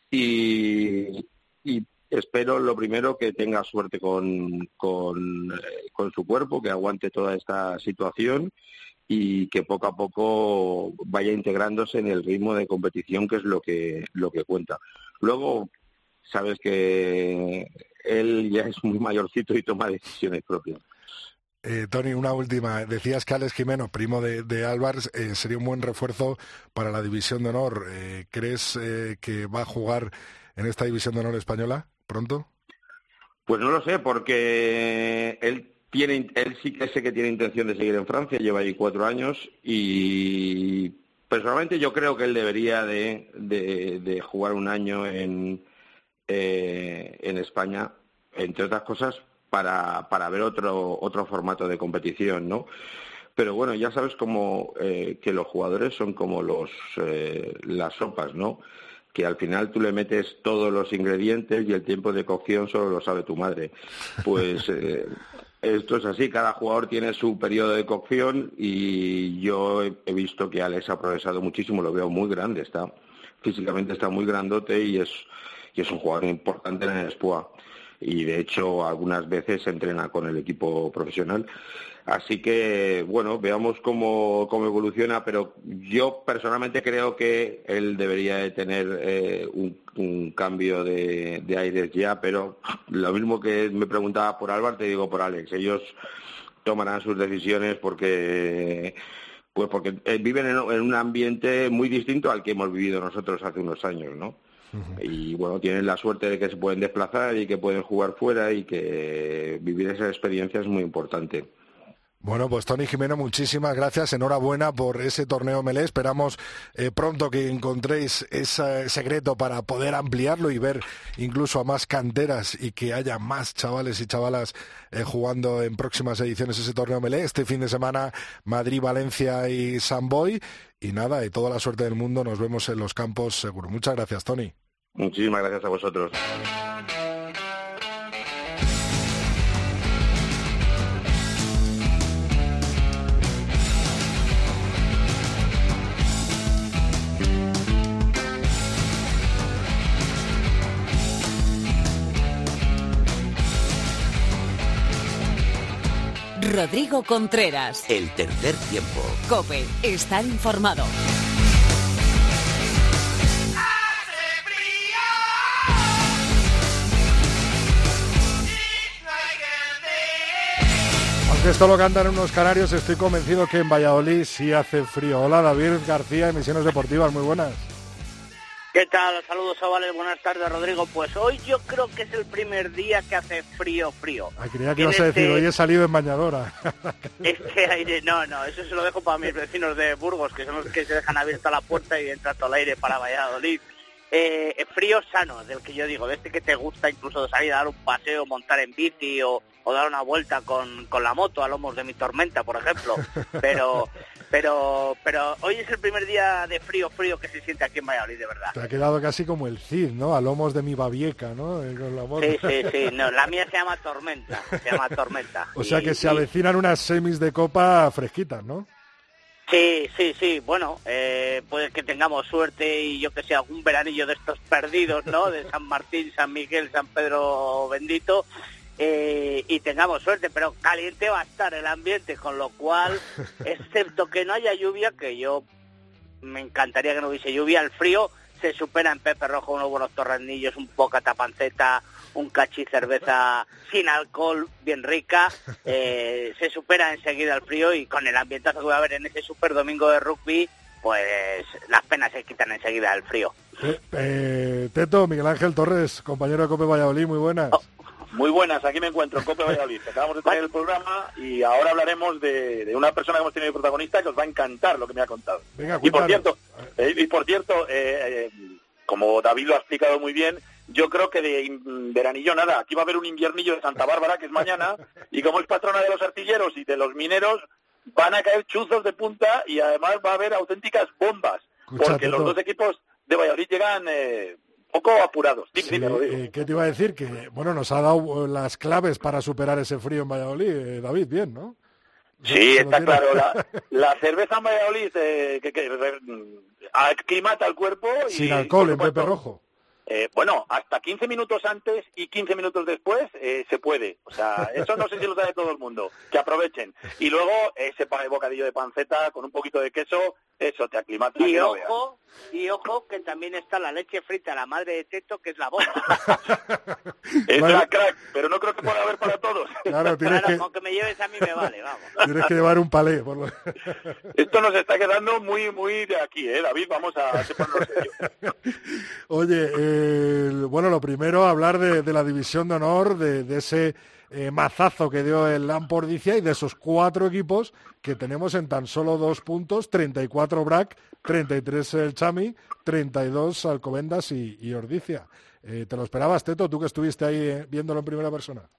Y, espero lo primero que tenga suerte con, con, eh, con su cuerpo, que aguante toda esta situación y que poco a poco vaya integrándose en el ritmo de competición que es lo que lo que cuenta. Luego sabes que él ya es muy mayorcito y toma decisiones propias. Eh, Tony, una última. Decías que Alex Jimeno, primo de, de Álvarez, eh, sería un buen refuerzo para la división de honor. Eh, ¿Crees eh, que va a jugar en esta división de honor española pronto? Pues no lo sé, porque él tiene, él sí que sé que tiene intención de seguir en Francia, lleva ahí cuatro años y personalmente yo creo que él debería de, de, jugar un año en, eh, en España, entre otras cosas, para, para ver otro, otro formato de competición, ¿no? Pero bueno, ya sabes como eh, que los jugadores son como los eh, las sopas, ¿no? que al final tú le metes todos los ingredientes y el tiempo de cocción solo lo sabe tu madre. Pues eh, esto es así, cada jugador tiene su periodo de cocción y yo he, visto que Alex ha progresado muchísimo, lo veo muy grande, está físicamente está muy grandote y es, y es un jugador importante en el SPUA y de hecho algunas veces entrena con el equipo profesional. Así que, bueno, veamos cómo, cómo evoluciona, pero yo personalmente creo que él debería de tener eh, un, cambio de, de, aires ya, pero lo mismo que me preguntaba por Álvaro, te digo por Alex. Ellos tomarán sus decisiones porque pues porque eh, viven en, un ambiente muy distinto al que hemos vivido nosotros hace unos años, ¿no? Y bueno, tienen la suerte de que se pueden desplazar y que pueden jugar fuera y que vivir esa experiencia es muy importante. Bueno, pues Tony Jimeno, muchísimas gracias. Enhorabuena por ese torneo Melé. Esperamos eh, pronto que encontréis ese secreto para poder ampliarlo y ver incluso a más canteras y que haya más chavales y chavalas eh, jugando en próximas ediciones ese torneo Melé. Este fin de semana Madrid, Valencia y San Boy. Y nada, y toda la suerte del mundo. Nos vemos en los campos seguro. Muchas gracias, Tony. Muchísimas gracias a vosotros. Rodrigo Contreras. El tercer tiempo. Cope, estar informado. Aunque esto lo cantan unos canarios, estoy convencido que en Valladolid sí hace frío. Hola David García, Emisiones Deportivas, muy buenas. ¿Qué tal? Saludos, chavales. Buenas tardes, Rodrigo. Pues hoy yo creo que es el primer día que hace frío, frío. Ay, creía que ibas a decir, este hoy he salido en bañadora. Este aire, no, no, eso se lo dejo para mis vecinos de Burgos, que son los que se dejan abierta la puerta y entra todo el aire para Valladolid. Eh, frío sano, del que yo digo, de este que te gusta incluso salir a dar un paseo, montar en bici o, o dar una vuelta con, con la moto a lomos de mi tormenta, por ejemplo. Pero pero pero hoy es el primer día de frío frío que se siente aquí en Valladolid de verdad. Te ha quedado casi como el Cid no a lomos de mi babieca no eh, sí sí sí. No la mía se llama tormenta se llama tormenta. O sea que se avecinan unas semis de copa fresquitas no Sí, sí, sí. Bueno, eh, puede que tengamos suerte y yo que sé, algún veranillo de estos perdidos, ¿no? De San Martín, San Miguel, San Pedro bendito. Eh, y tengamos suerte, pero caliente va a estar el ambiente, con lo cual, excepto que no haya lluvia, que yo me encantaría que no hubiese lluvia, el frío se supera en Pepe Rojo unos buenos torrenillos, un poca tapanceta, un cachi cerveza sin alcohol, bien rica, eh, se supera enseguida el frío y con el ambientazo que va a haber en ese super domingo de rugby, pues las penas se quitan enseguida del frío. Eh, eh, Teto, Miguel Ángel Torres, compañero de Cope Valladolid, muy buenas. Oh, muy buenas, aquí me encuentro en Cope Valladolid. Acabamos de traer el programa y ahora hablaremos de, una persona que hemos tenido protagonista que os va a encantar lo que me ha contado. y por cierto, y por cierto como David lo ha explicado muy bien, yo creo que de veranillo nada. Aquí va a haber un inviernillo de Santa Bárbara, que es mañana, y como es patrona de los artilleros y de los mineros, van a caer chuzos de punta y además va a haber auténticas bombas, porque los dos equipos de Valladolid llegan eh, poco apurados. Eh, ¿Qué te iba a decir? Que bueno, nos ha dado las claves para superar ese frío en Valladolid, eh, David, bien, ¿no? Sí, está claro. La, cerveza en Valladolid que, que, aclimata el cuerpo. Y, Sin alcohol, en Pepe Rojo. Eh, bueno, hasta 15 minutos antes y 15 minutos después eh, se puede. O sea, eso no sé si lo sabe todo el mundo. Que aprovechen. Y luego ese bocadillo de panceta con un poquito de queso, eso te aclimata. Y ojo, y ojo que también está la leche frita, la madre de Teto, que es la boca. es la crack, pero no creo que pueda haber para todos. Claro, tienes que... aunque me lleves a mí me vale, vamos. Tienes que llevar un palé. Por lo... Esto nos está quedando muy, muy de aquí, ¿eh, David? Vamos a Oye, eh, bueno, lo primero, hablar de, la división de honor, de, ese eh, mazazo que dio el Lampordicia y de esos cuatro equipos que tenemos en tan solo dos puntos, 34 BRAC, 33 el Chami, 32 Alcobendas y, y Ordicia. Eh, ¿Te lo esperabas, Teto, tú que estuviste ahí viéndolo en primera persona?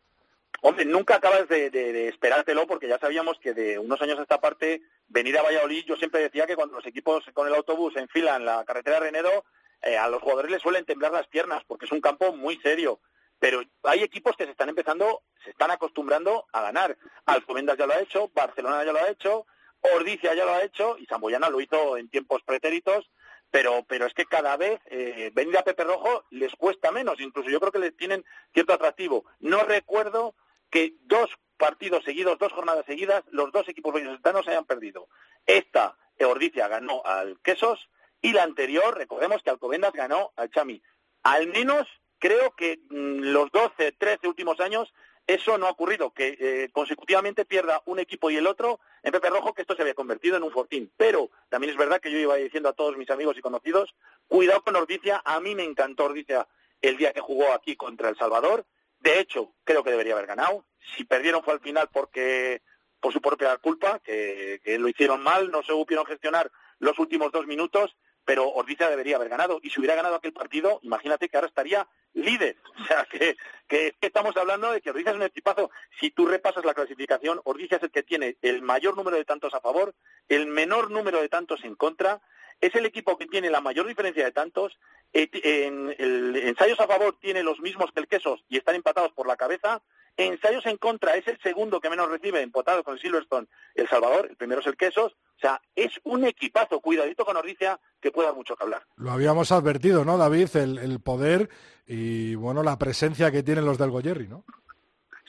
Hombre, nunca acabas de, esperártelo porque ya sabíamos que de unos años a esta parte, venir a Valladolid, yo siempre decía que cuando los equipos con el autobús enfilan la carretera de Renedo, eh, a los jugadores les suelen temblar las piernas porque es un campo muy serio. Pero hay equipos que se están empezando, se están acostumbrando a ganar. Alcobendas ya lo ha hecho, Barcelona ya lo ha hecho, Ordicia ya lo ha hecho y Zamboyana lo hizo en tiempos pretéritos. Pero, pero es que cada vez eh, venir a Pepe Rojo les cuesta menos. Incluso yo creo que les tienen cierto atractivo. No recuerdo que dos partidos seguidos, dos jornadas seguidas, los dos equipos vallisoletanos hayan perdido. Esta, Ordicia ganó al Quesos y la anterior, recordemos que Alcobendas ganó al Chami. Al menos creo que mm, los 12, 13 últimos años eso no ha ocurrido, que eh, consecutivamente pierda un equipo y el otro en Pepe Rojo, que esto se había convertido en un fortín. Pero también es verdad que yo iba diciendo a todos mis amigos y conocidos, cuidado con Ordicia, a mí me encantó Ordicia el día que jugó aquí contra El Salvador. De hecho, creo que debería haber ganado. Si perdieron fue al final porque por su propia culpa, que, lo hicieron mal, no se supieron gestionar los últimos dos minutos pero Ordicia debería haber ganado. Y si hubiera ganado aquel partido, imagínate que ahora estaría líder. O sea, que, que, estamos hablando de que Ordicia es un equipazo. Si tú repasas la clasificación, Ordicia es el que tiene el mayor número de tantos a favor, el menor número de tantos en contra, es el equipo que tiene la mayor diferencia de tantos, eh, en el ensayos a favor tiene los mismos que el Quesos y están empatados por la cabeza, ensayos en contra es el segundo que menos recibe, empatado con Silverstone, El Salvador, el primero es el Quesos, o sea, es un equipazo, cuidadito con Ordicia, que pueda mucho que hablar. Lo habíamos advertido, ¿no, David? El, poder y, bueno, la presencia que tienen los del Goyerri, ¿no?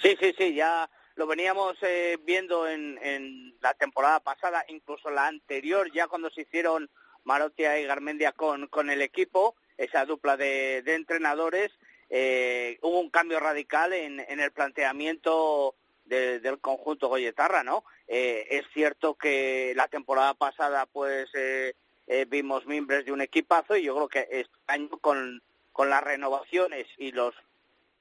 Sí, sí, sí, ya lo veníamos eh, viendo en, la temporada pasada, incluso la anterior, ya cuando se hicieron Marotia y Garmendia con, con el equipo, esa dupla de, entrenadores, eh, hubo un cambio radical en, en el planteamiento del conjunto Goyetarra, ¿no? Eh, es cierto que la temporada pasada, pues, eh, eh, vimos miembros de un equipazo y yo creo que este año con, con las renovaciones y los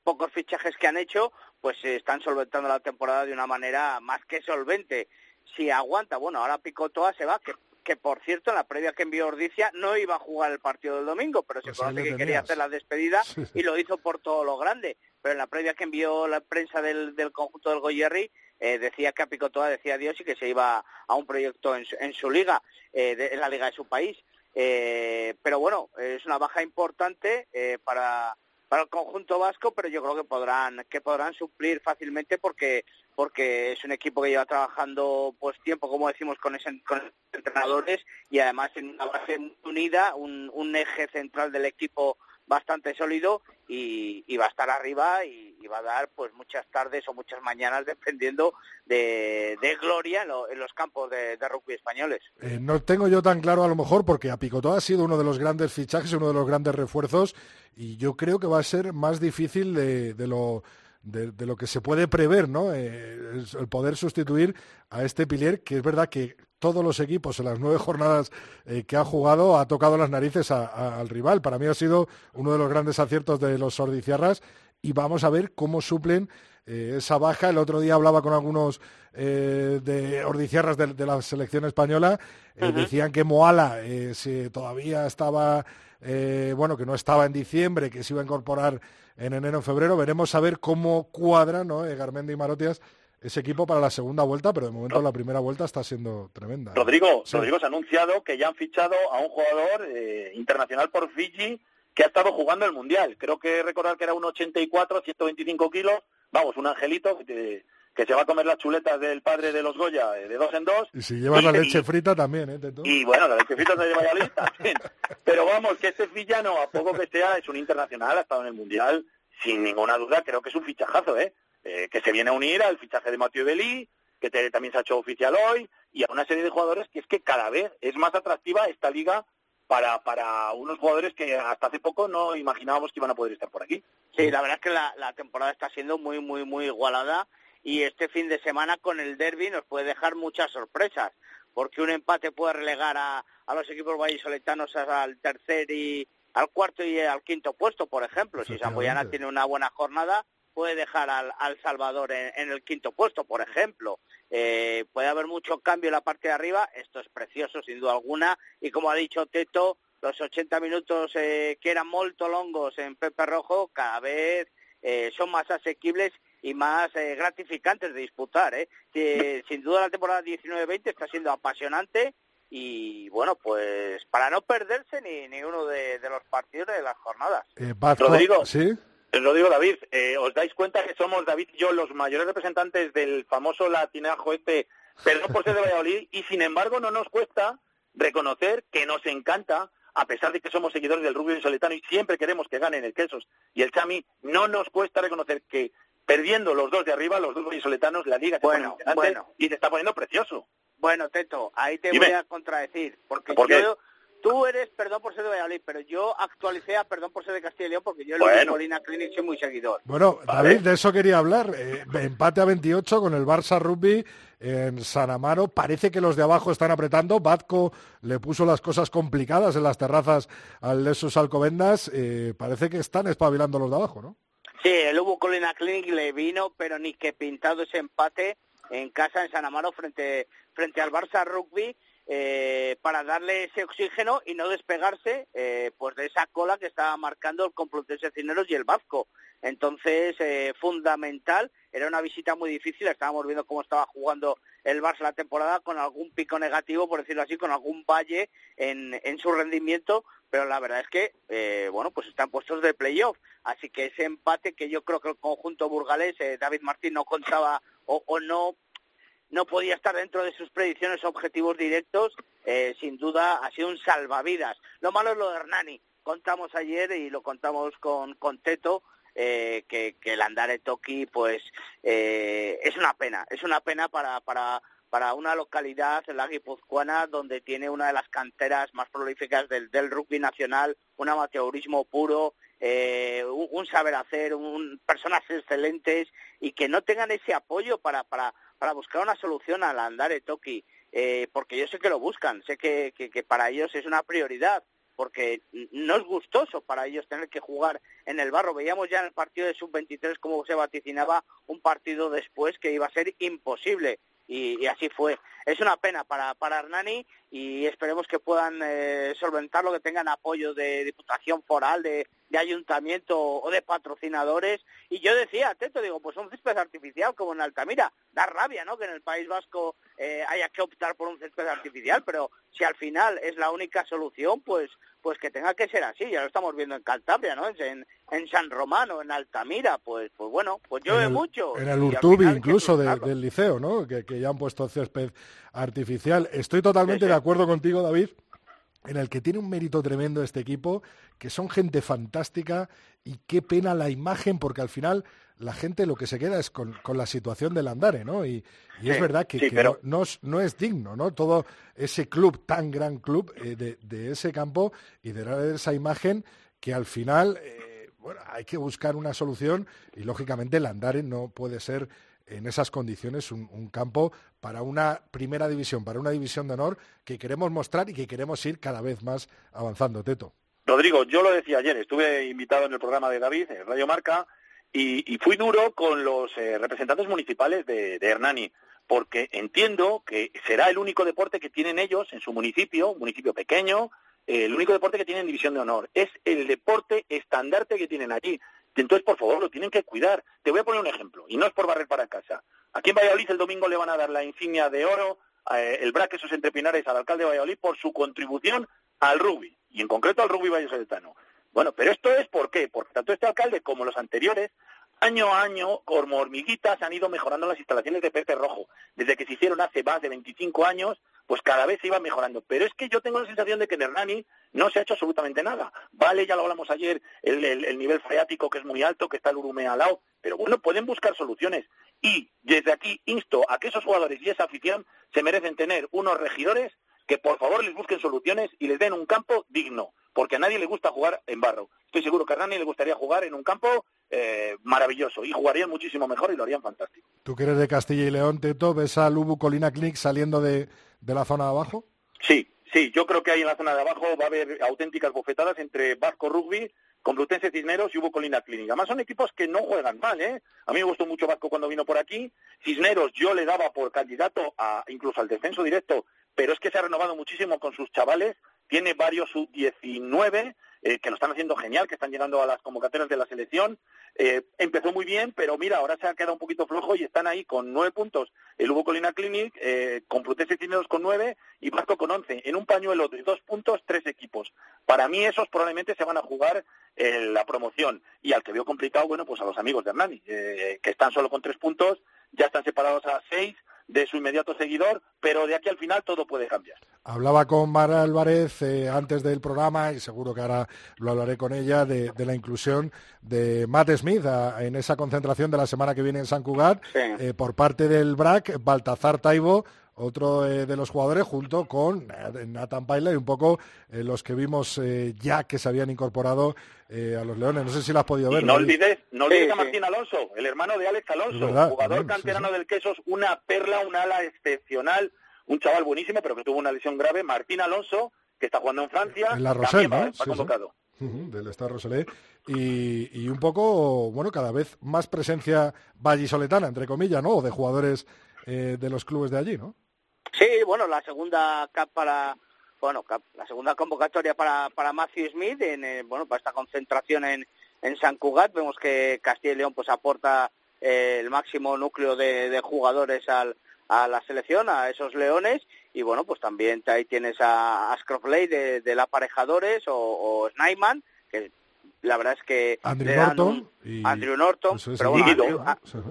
pocos fichajes que han hecho, pues están solventando la temporada de una manera más que solvente. Si aguanta, bueno, ahora Picotoa se va, que por cierto en la previa que envió Ordicia no iba a jugar el partido del domingo, pero se pues conoce que quería hacer la despedida y lo hizo por todo lo grande. Pero en la previa que envió la prensa del, conjunto del Goyerri eh, decía que a Picotoa decía adiós y que se iba a un proyecto en, su liga, eh, en la liga de su país. Eh, pero bueno, es una baja importante para para el conjunto vasco, pero yo creo que podrán que podrán suplir fácilmente porque porque es un equipo que lleva trabajando pues tiempo, como decimos, con ese, con entrenadores y además en una base unida, un, un eje central del equipo bastante sólido y, va a estar arriba y, va a dar pues muchas tardes o muchas mañanas dependiendo de, gloria en, los campos de, rugby españoles. Eh, no tengo yo tan claro a lo mejor porque Apicotó ha sido uno de los grandes fichajes, uno de los grandes refuerzos y yo creo que va a ser más difícil de, lo de, lo que se puede prever, ¿no? Eh, el poder sustituir a este Pilier, que es verdad que todos los equipos en las nueve jornadas eh, que ha jugado ha tocado las narices al rival. Para mí ha sido uno de los grandes aciertos de los Sordiciarras y vamos a ver cómo suplen eh, esa baja. El otro día hablaba con algunos de Ordiciarras de, la selección española. Decían que Moala si todavía estaba, bueno, que no estaba en diciembre, que se iba a incorporar en enero o febrero. Veremos a ver cómo cuadra ¿no? Eh, Garmendi y Marotias ese equipo para la segunda vuelta, pero de momento la primera vuelta está siendo tremenda. Rodrigo, Rodrigo se ha anunciado que ya han fichado a un jugador eh, internacional por Fiji que ha estado jugando el Mundial. Creo que recordar que era un 84, 125 kilos. Vamos, un angelito que, que se va a comer las chuletas del padre de los Goya eh, de dos en dos. Y si llevas la leche frita también, ¿eh? Y bueno, la leche frita se lleva ya lista. Pero vamos, que este villano, a poco que sea, es un internacional, ha estado en el Mundial, sin ninguna duda, creo que es un fichajazo, ¿eh? eh que se viene a unir al fichaje de Mathieu Belí, que también se ha hecho oficial hoy, y a una serie de jugadores que es que cada vez es más atractiva esta liga para, para unos jugadores que hasta hace poco no imaginábamos que iban a poder estar por aquí. Sí, la verdad es que la, la temporada está siendo muy, muy, muy igualada y este fin de semana con el derby nos puede dejar muchas sorpresas, porque un empate puede relegar a, a los equipos vallisoletanos al tercer y al cuarto y al quinto puesto, por ejemplo. Si Samboyana tiene una buena jornada, puede dejar al, al Salvador en, el quinto puesto, por ejemplo. Eh, puede haber mucho cambio en la parte de arriba, esto es precioso, sin duda alguna, y como ha dicho Teto, los 80 minutos eh, que eran muy longos en Pepe Rojo cada vez eh, son más asequibles y más eh, gratificantes de disputar. ¿eh? Que, sin duda la temporada 19-20 está siendo apasionante y bueno, pues para no perderse ni, ni uno de, los partidos de las jornadas. Eh, Rodrigo, ¿sí? Rodrigo David, eh, ¿os dais cuenta que somos David y yo los mayores representantes del famoso latinajo este, perdón por ser de Valladolid, y sin embargo no nos cuesta reconocer que nos encanta a pesar de que somos seguidores del rubio y soletano y siempre queremos que ganen el Quesos y el Chami, no nos cuesta reconocer que perdiendo los dos de arriba, los dos vallisoletanos, la liga se bueno, bueno. y se está poniendo precioso. Bueno, Teto, ahí te voy a contradecir, porque yo, tú eres, perdón por ser de Valladolid, pero yo actualicé a perdón por ser de Castilla y León, porque yo en bueno. Molina Clinic soy muy seguidor. Bueno, David, de eso quería hablar. Eh, empate a 28 con el Barça Rugby en San Amaro. Parece que los de abajo están apretando. Batco le puso las cosas complicadas en las terrazas al de sus alcobendas. Eh, parece que están espabilando los de abajo, ¿no? Sí, el Hubo Colina Clinic le vino, pero ni que pintado ese empate en casa en San Amaro frente, frente al Barça Rugby eh, para darle ese oxígeno y no despegarse eh, pues de esa cola que estaba marcando el Complutense Cineros y el Vasco. Entonces, eh, fundamental, era una visita muy difícil, estábamos viendo cómo estaba jugando el Barça la temporada con algún pico negativo, por decirlo así, con algún valle en, en su rendimiento, pero la verdad es que, eh, bueno, pues están puestos de playoff. Así que ese empate que yo creo que el conjunto burgalés, eh, David Martín no contaba o, o, no no podía estar dentro de sus predicciones objetivos directos, eh, sin duda ha sido un salvavidas. Lo malo es lo de Hernani. Contamos ayer y lo contamos con, con Teto, eh, que, que, el Andare Toki, pues, eh, es una pena. Es una pena para, para para una localidad, la guipuzcoana, donde tiene una de las canteras más prolíficas del, rugby nacional, un amateurismo puro, eh, un, saber hacer, un, personas excelentes y que no tengan ese apoyo para, para, para buscar una solución al Andare Toki, eh, porque yo sé que lo buscan, sé que, que, para ellos es una prioridad, porque no es gustoso para ellos tener que jugar en el barro. Veíamos ya en el partido de sub-23 cómo se vaticinaba un partido después que iba a ser imposible y, así fue. Es una pena para, para Hernani y esperemos que puedan eh, solventarlo, que tengan apoyo de Diputación Foral, de, de Ayuntamiento o de patrocinadores. Y yo decía, Teto, digo, pues un césped artificial como en Altamira. Da rabia, ¿no?, que en el País Vasco eh, haya que optar por un césped artificial, pero si al final es la única solución, pues pues que tenga que ser así. Ya lo estamos viendo en Cantabria, ¿no? En, en San Romano, en Altamira, pues pues bueno, pues llueve mucho. En el Urtubi incluso del liceo, ¿no? Que, que, ya han puesto césped artificial. Estoy totalmente de acuerdo contigo, David, en el que tiene un mérito tremendo este equipo, que son gente fantástica y qué pena la imagen, porque al final la gente lo que se queda es con, la situación del Andare, ¿no? Y, es verdad que, no, no, es digno, ¿no? Todo ese club, tan gran club, eh, de, ese campo y de esa imagen que al final, eh, bueno, hay que buscar una solución y lógicamente el Andare no puede ser en esas condiciones un, campo para una primera división, para una división de honor que queremos mostrar y que queremos ir cada vez más avanzando, Teto. Rodrigo, yo lo decía ayer, estuve invitado en el programa de David, en Radio Marca, y, fui duro con los eh, representantes municipales de, Hernani, porque entiendo que será el único deporte que tienen ellos en su municipio, un municipio pequeño, el único deporte que tienen división de honor. Es el deporte estandarte que tienen allí. Entonces, por favor, lo tienen que cuidar. Te voy a poner un ejemplo, y no es por barrer para casa. Aquí en Valladolid el domingo le van a dar la insignia de oro, eh, el braque esos entrepinares al alcalde de Valladolid por su contribución al rugby, y en concreto al rugby vallesoletano. Bueno, pero esto es por qué, porque tanto este alcalde como los anteriores, año a año, como hormiguitas, han ido mejorando las instalaciones de Pepe Rojo. Desde que se hicieron hace más de 25 años, pues cada vez se iba mejorando. Pero es que yo tengo la sensación de que en Hernani no se ha hecho absolutamente nada. Vale, ya lo hablamos ayer, el, nivel freático que es muy alto, que está el Urume al lado, pero bueno, pueden buscar soluciones. Y desde aquí insto a que esos jugadores y esa afición se merecen tener unos regidores que por favor les busquen soluciones y les den un campo digno, porque a nadie le gusta jugar en barro. Estoy seguro que a nadie le gustaría jugar en un campo eh, maravilloso y jugarían muchísimo mejor y lo harían fantástico. ¿Tú que eres de Castilla y León, Teto, ves a Lubu Colina Clinic saliendo de, de la zona de abajo? Sí, sí, yo creo que ahí en la zona de abajo va a haber auténticas bofetadas entre Vasco Rugby Complutense Cisneros y Hubo Colina Clínica. Además son equipos que no juegan mal, ¿eh? A mí me gustó mucho Vasco cuando vino por aquí. Cisneros yo le daba por candidato a incluso al descenso directo, pero es que se ha renovado muchísimo con sus chavales. Tiene varios sub-19 eh, que lo están haciendo genial, que están llegando a las convocatorias de la selección. Eh, empezó muy bien, pero mira, ahora se ha quedado un poquito flojo y están ahí con nueve puntos el Hugo Colina Clinic, eh, con Complutense Cisneros con nueve y Vasco con once. En un pañuelo de dos puntos, tres equipos. Para mí esos probablemente se van a jugar la promoción. Y al que veo complicado, bueno, pues a los amigos de Hernani, que están solo con tres puntos, ya están separados a seis de su inmediato seguidor, pero de aquí al final todo puede cambiar. Hablaba con Mara Álvarez eh, antes del programa, y seguro que ahora lo hablaré con ella, de, la inclusión de Matt Smith en esa concentración de la semana que viene en San Cugat, eh, por parte del BRAC, Baltazar Taibo, otro eh, de los jugadores, junto con Nathan Paila y un poco los que vimos ya que se habían incorporado a los Leones. No sé si lo has podido ver. no olvides, no olvides a Martín Alonso, el hermano de Alex Alonso, jugador canterano del Quesos, una perla, una ala excepcional un chaval buenísimo, pero que tuvo una lesión grave, Martín Alonso, que está jugando en Francia. En la Roselle, ¿no? convocado. del Estado Rosellé. Y, un poco, bueno, cada vez más presencia vallisoletana, entre comillas, ¿no? O de jugadores eh, de los clubes de allí, ¿no? Sí, bueno, la segunda para bueno, la segunda convocatoria para, para Matthew Smith en eh, bueno, para esta concentración en, en San Cugat, vemos que Castilla y León pues aporta eh, el máximo núcleo de jugadores al, a la selección, a esos leones, y bueno, pues también ahí tienes a Ascrofley de, de aparejadores o, o que la verdad es que Andrew Norton, Andrew Norton pero bueno,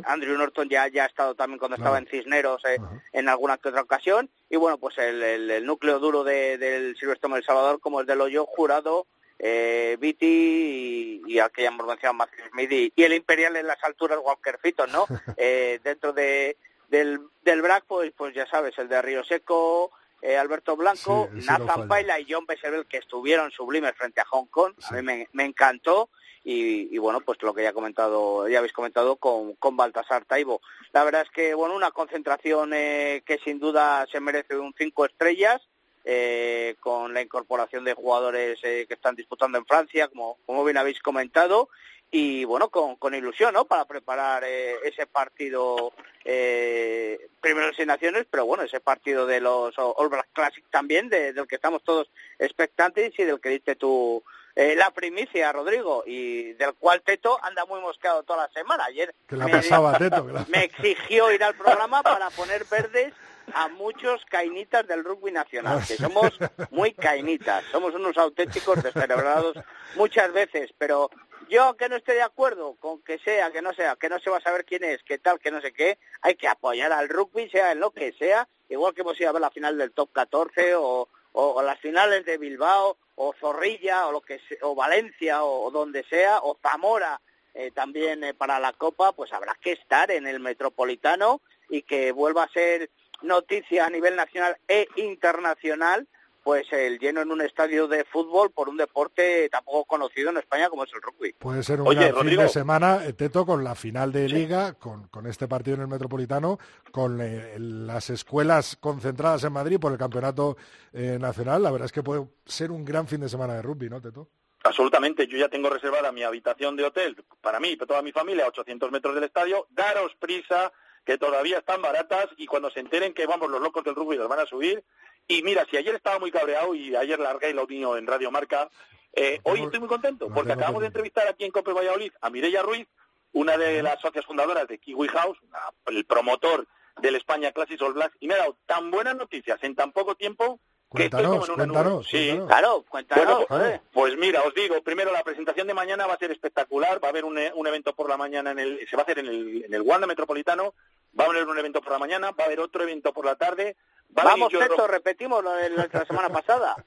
Andrew, Norton ya, ya ha estado también cuando estaba en Cisneros eh, en alguna que otra ocasión. Y bueno pues el, el, núcleo duro de, del Silvestre El Salvador como el de Loyo Jurado eh, Viti y, y al que ya hemos mencionado Matthew Smith y, y, el Imperial en las alturas Walker Fitton ¿no? eh, dentro de del, del BRAC, pues, pues ya sabes, el de Río Seco, eh, Alberto Blanco, Nathan Paila y John Becerril, que estuvieron sublimes frente a Hong Kong. A mí me, encantó. Y, bueno, pues lo que ya comentado, ya habéis comentado con, con Baltasar Taibo. La verdad es que, bueno, una concentración eh, que sin duda se merece un cinco estrellas, eh, con la incorporación de jugadores que están disputando en Francia, como, como bien habéis comentado, y bueno, con, con ilusión, ¿no? Para preparar eh, ese partido, eh, primero sin naciones, pero bueno, ese partido de los All Black Classic también, de, del que estamos todos expectantes y del que diste tú eh, la primicia, Rodrigo, y del cual Teto anda muy mosqueado toda la semana. Ayer me, exigió ir al programa para poner verdes a muchos cainitas del rugby nacional, que somos muy cainitas, somos unos auténticos descerebrados muchas veces, pero yo que no esté de acuerdo con que sea, que no sea, que no se va a saber quién es, qué tal, que no sé qué, hay que apoyar al rugby, sea en lo que sea, igual que hemos ido a ver la final del top 14 o, o, las finales de Bilbao o Zorrilla o lo que o Valencia o, donde sea o Zamora eh, también eh, para la Copa, pues habrá que estar en el Metropolitano y que vuelva a ser noticia a nivel nacional e internacional pues el lleno en un estadio de fútbol por un deporte tampoco conocido en España como es el rugby. Puede ser un gran fin de semana, eh, Teto, con la final de Liga, con, con, este partido en el Metropolitano, con eh, las escuelas concentradas en Madrid por el Campeonato eh, Nacional. La verdad es que puede ser un gran fin de semana de rugby, ¿no, Teto? Absolutamente, yo ya tengo reservada mi habitación de hotel para mí y para toda mi familia a 800 metros del estadio. Daros prisa, que todavía están baratas y cuando se enteren que vamos los locos del rugby los van a subir, y mira, si ayer estaba muy cabreado y ayer largué el opinión en Radio Marca, eh, hoy estoy muy contento porque acabamos de entrevistar aquí en Cope Valladolid a Mireia Ruiz, una de las socias fundadoras de Kiwi House, el promotor del España Classics All Blacks, y me ha dado tan buenas noticias en tan poco tiempo que estoy como en una cuéntanos, Sí, claro, cuéntanos. pues mira, os digo, primero la presentación de mañana va a ser espectacular, va a haber un, un evento por la mañana en el, se va a hacer en el, en el Wanda Metropolitano, va a haber un evento por la mañana, va a haber otro evento por la tarde, Vamos, esto repetimos lo de la semana pasada.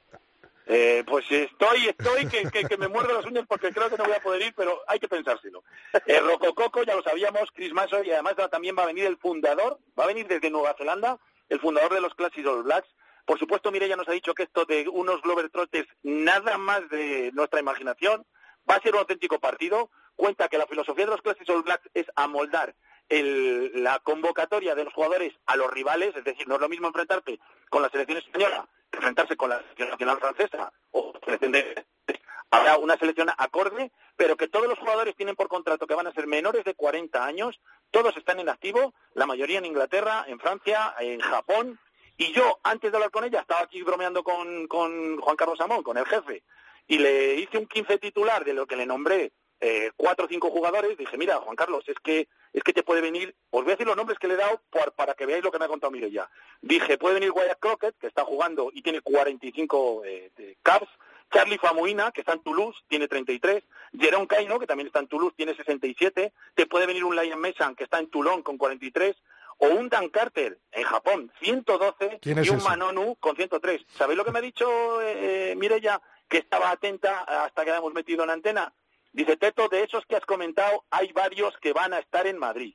Eh, pues estoy, estoy que, que, me muerdo las uñas porque creo que no voy a poder ir, pero hay que pensárselo. Eh, Rocococo, ya lo sabíamos, Chris Mason, y además también va a venir el fundador, va a venir desde Nueva Zelanda, el fundador de los Classics All Blacks. Por supuesto, Mireya nos ha dicho que esto de unos Trotes nada más de nuestra imaginación, va a ser un auténtico partido. Cuenta que la filosofía de los Classics All Blacks es amoldar la convocatoria de los jugadores a los rivales, es decir, no es lo mismo enfrentarte con la selección española que enfrentarse con la selección nacional francesa o selección de... Habrá una selección acorde, pero que todos los jugadores tienen por contrato que van a ser menores de 40 años, todos están en activo, la mayoría en Inglaterra, en Francia, en Japón, y yo, antes de hablar con ella, estaba aquí bromeando con, con Juan Carlos Amón, con el jefe, y le hice un 15 titular de lo que le nombré eh, cuatro o cinco jugadores, dije, mira, Juan Carlos, es que es que te puede venir, os voy a decir los nombres que le he dado para que veáis lo que me ha contado Miguel ya. Dije, puede venir Wyatt Crockett, que está jugando y tiene 45 eh, de caps, Charlie Famuina, que está en Toulouse, tiene 33, Jerón Caino, que también está en Toulouse, tiene 67, te puede venir un Lion Mesan, que está en Toulon, con 43, o un Dan Carter, en Japón, 112, y un Manonu, con 103. ¿Sabéis lo que me ha dicho eh, eh Que estaba atenta hasta que la hemos metido en antena. Dice, Teto, de esos que has comentado, hay varios que van a estar en Madrid.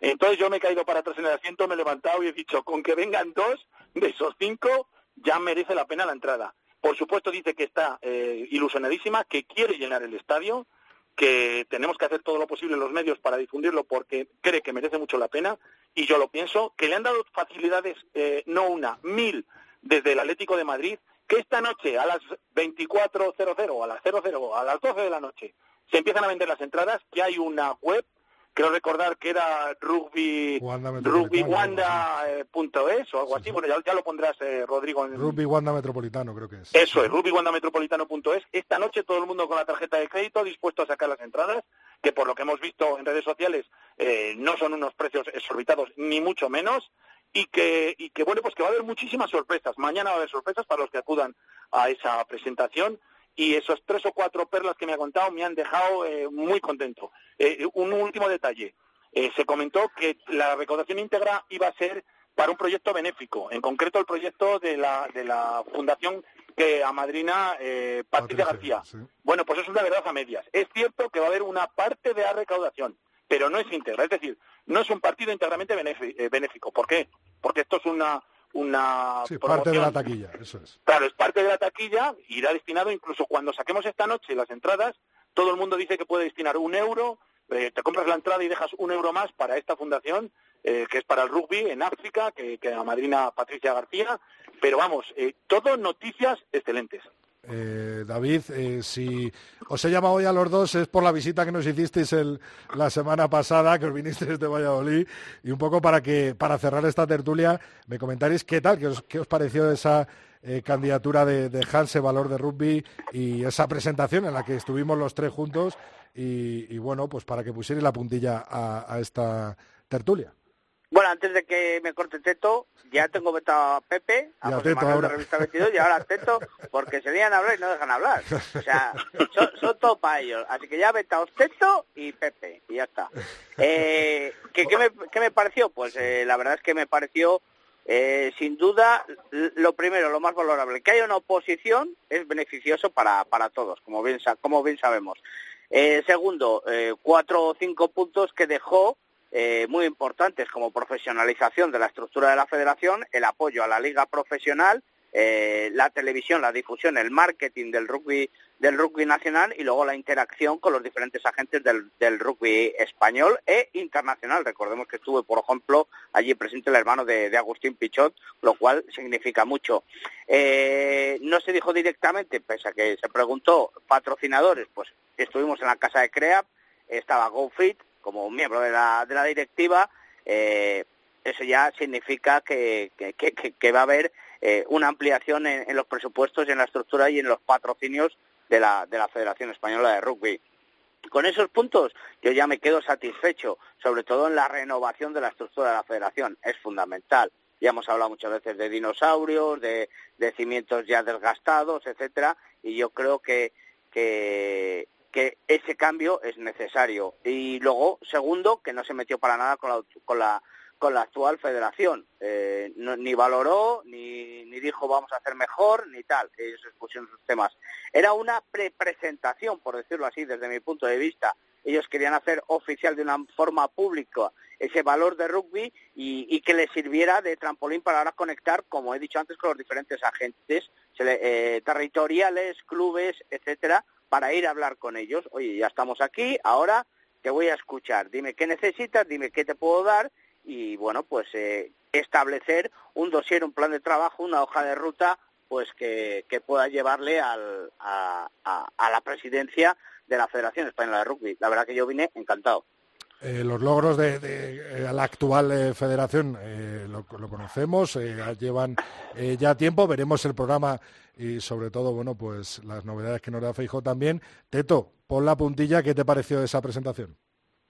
Entonces yo me he caído para atrás en el asiento, me he levantado y he dicho, con que vengan dos de esos cinco, ya merece la pena la entrada. Por supuesto dice que está eh, ilusionadísima, que quiere llenar el estadio, que tenemos que hacer todo lo posible en los medios para difundirlo porque cree que merece mucho la pena y yo lo pienso, que le han dado facilidades, eh, no una, mil desde el Atlético de Madrid, que esta noche a las 24.00, a las 00, a las 12 de la noche, se empiezan a vender las entradas, que hay una web, creo recordar que era rugby rugbywanda.es o algo así, bueno, ya, lo pondrás, eh, Rodrigo. En... Rugby Wanda Metropolitano, creo que es. Eso es, rugbywandametropolitano.es. Esta noche todo el mundo con la tarjeta de crédito dispuesto a sacar las entradas, que por lo que hemos visto en redes sociales eh, no son unos precios exorbitados, ni mucho menos, y que, y que, bueno, pues que va a haber muchísimas sorpresas. Mañana va a haber sorpresas para los que acudan a esa presentación y esos tres o cuatro perlas que me ha contado me han dejado eh, muy contento. Eh, un último detalle. Eh, se comentó que la recaudación íntegra iba a ser para un proyecto benéfico, en concreto el proyecto de la, de la fundación que amadrina eh, Patricia García. Bueno, pues eso es la verdad a medias. Es cierto que va a haber una parte de la recaudación, pero no es íntegra. Es decir, no es un partido íntegramente benéfico. ¿Por qué? Porque esto es una, una sí, parte de la taquilla, eso es. Claro, es parte de la taquilla, irá destinado incluso cuando saquemos esta noche las entradas, todo el mundo dice que puede destinar un euro, eh, te compras la entrada y dejas un euro más para esta fundación, eh, que es para el rugby en África, que, que la madrina Patricia García, pero vamos, eh, todo noticias excelentes. Eh, David, eh, si os he llamado hoy a los dos es por la visita que nos hicisteis el, la semana pasada, que os vinisteis desde Valladolid, y un poco para que para cerrar esta tertulia me comentaréis qué tal, qué os, qué os pareció esa eh, candidatura de, de Hanse Valor de Rugby y esa presentación en la que estuvimos los tres juntos y, bueno, pues para que pusierais la puntilla a esta tertulia. Bueno, antes de que me corte Teto, ya tengo vetado a Pepe, a José Manuel de Revista 22, y ahora a Teto, porque se a hablar y no dejan hablar. O sea, son, son todo para ellos. Así que ya vetado Teto y Pepe, y ya está. Eh, ¿qué, qué, me, ¿Qué me pareció? Pues eh, la verdad es que me pareció Eh, sin duda, lo primero, lo más valorable, que haya una oposición es beneficioso para, para todos, como bien, como bien sabemos. Eh, segundo, eh, cuatro o cinco puntos que dejó muy importantes como profesionalización de la estructura de la federación, el apoyo a la liga profesional, la televisión, la difusión, el marketing del rugby del rugby nacional y luego la interacción con los diferentes agentes del, rugby español e internacional. Recordemos que estuve, por ejemplo, allí presente el hermano de, Agustín Pichot, lo cual significa mucho. Eh, no se dijo directamente, pese a que se preguntó patrocinadores, pues estuvimos en la casa de CREAP, estaba GoFit como miembro de la, de la directiva, eh, eso ya significa que, va a haber eh, una ampliación en, los presupuestos, en la estructura y en los patrocinios de la, de la Federación Española de Rugby. Con esos puntos yo ya me quedo satisfecho, sobre todo en la renovación de la estructura de la federación, es fundamental. Ya hemos hablado muchas veces de dinosaurios, de, de cimientos ya desgastados, etcétera, y yo creo que, que, que, ese cambio es necesario. Y luego, segundo, que no se metió para nada con la, con la con la actual federación. Eh, ni valoró, ni, ni, dijo vamos a hacer mejor, ni tal. Ellos expusieron sus temas. Era una pre-presentación, por decirlo así, desde mi punto de vista. Ellos querían hacer oficial de una forma pública ese valor de rugby y, que les sirviera de trampolín para ahora conectar, como he dicho antes, con los diferentes agentes eh, territoriales, clubes, etcétera, para ir a hablar con ellos. Oye, ya estamos aquí, ahora te voy a escuchar. Dime qué necesitas, dime qué te puedo dar y bueno, pues eh, establecer un dossier, un plan de trabajo, una hoja de ruta, pues que, pueda llevarle al, a, la presidencia de la Federación Española de Rugby. La verdad que yo vine encantado. Eh, los logros de, eh, la actual federación lo, conocemos, llevan ya tiempo, veremos el programa y sobre todo, bueno, pues las novedades que nos da Feijo también. Teto, pon la puntilla, ¿qué te pareció esa presentación?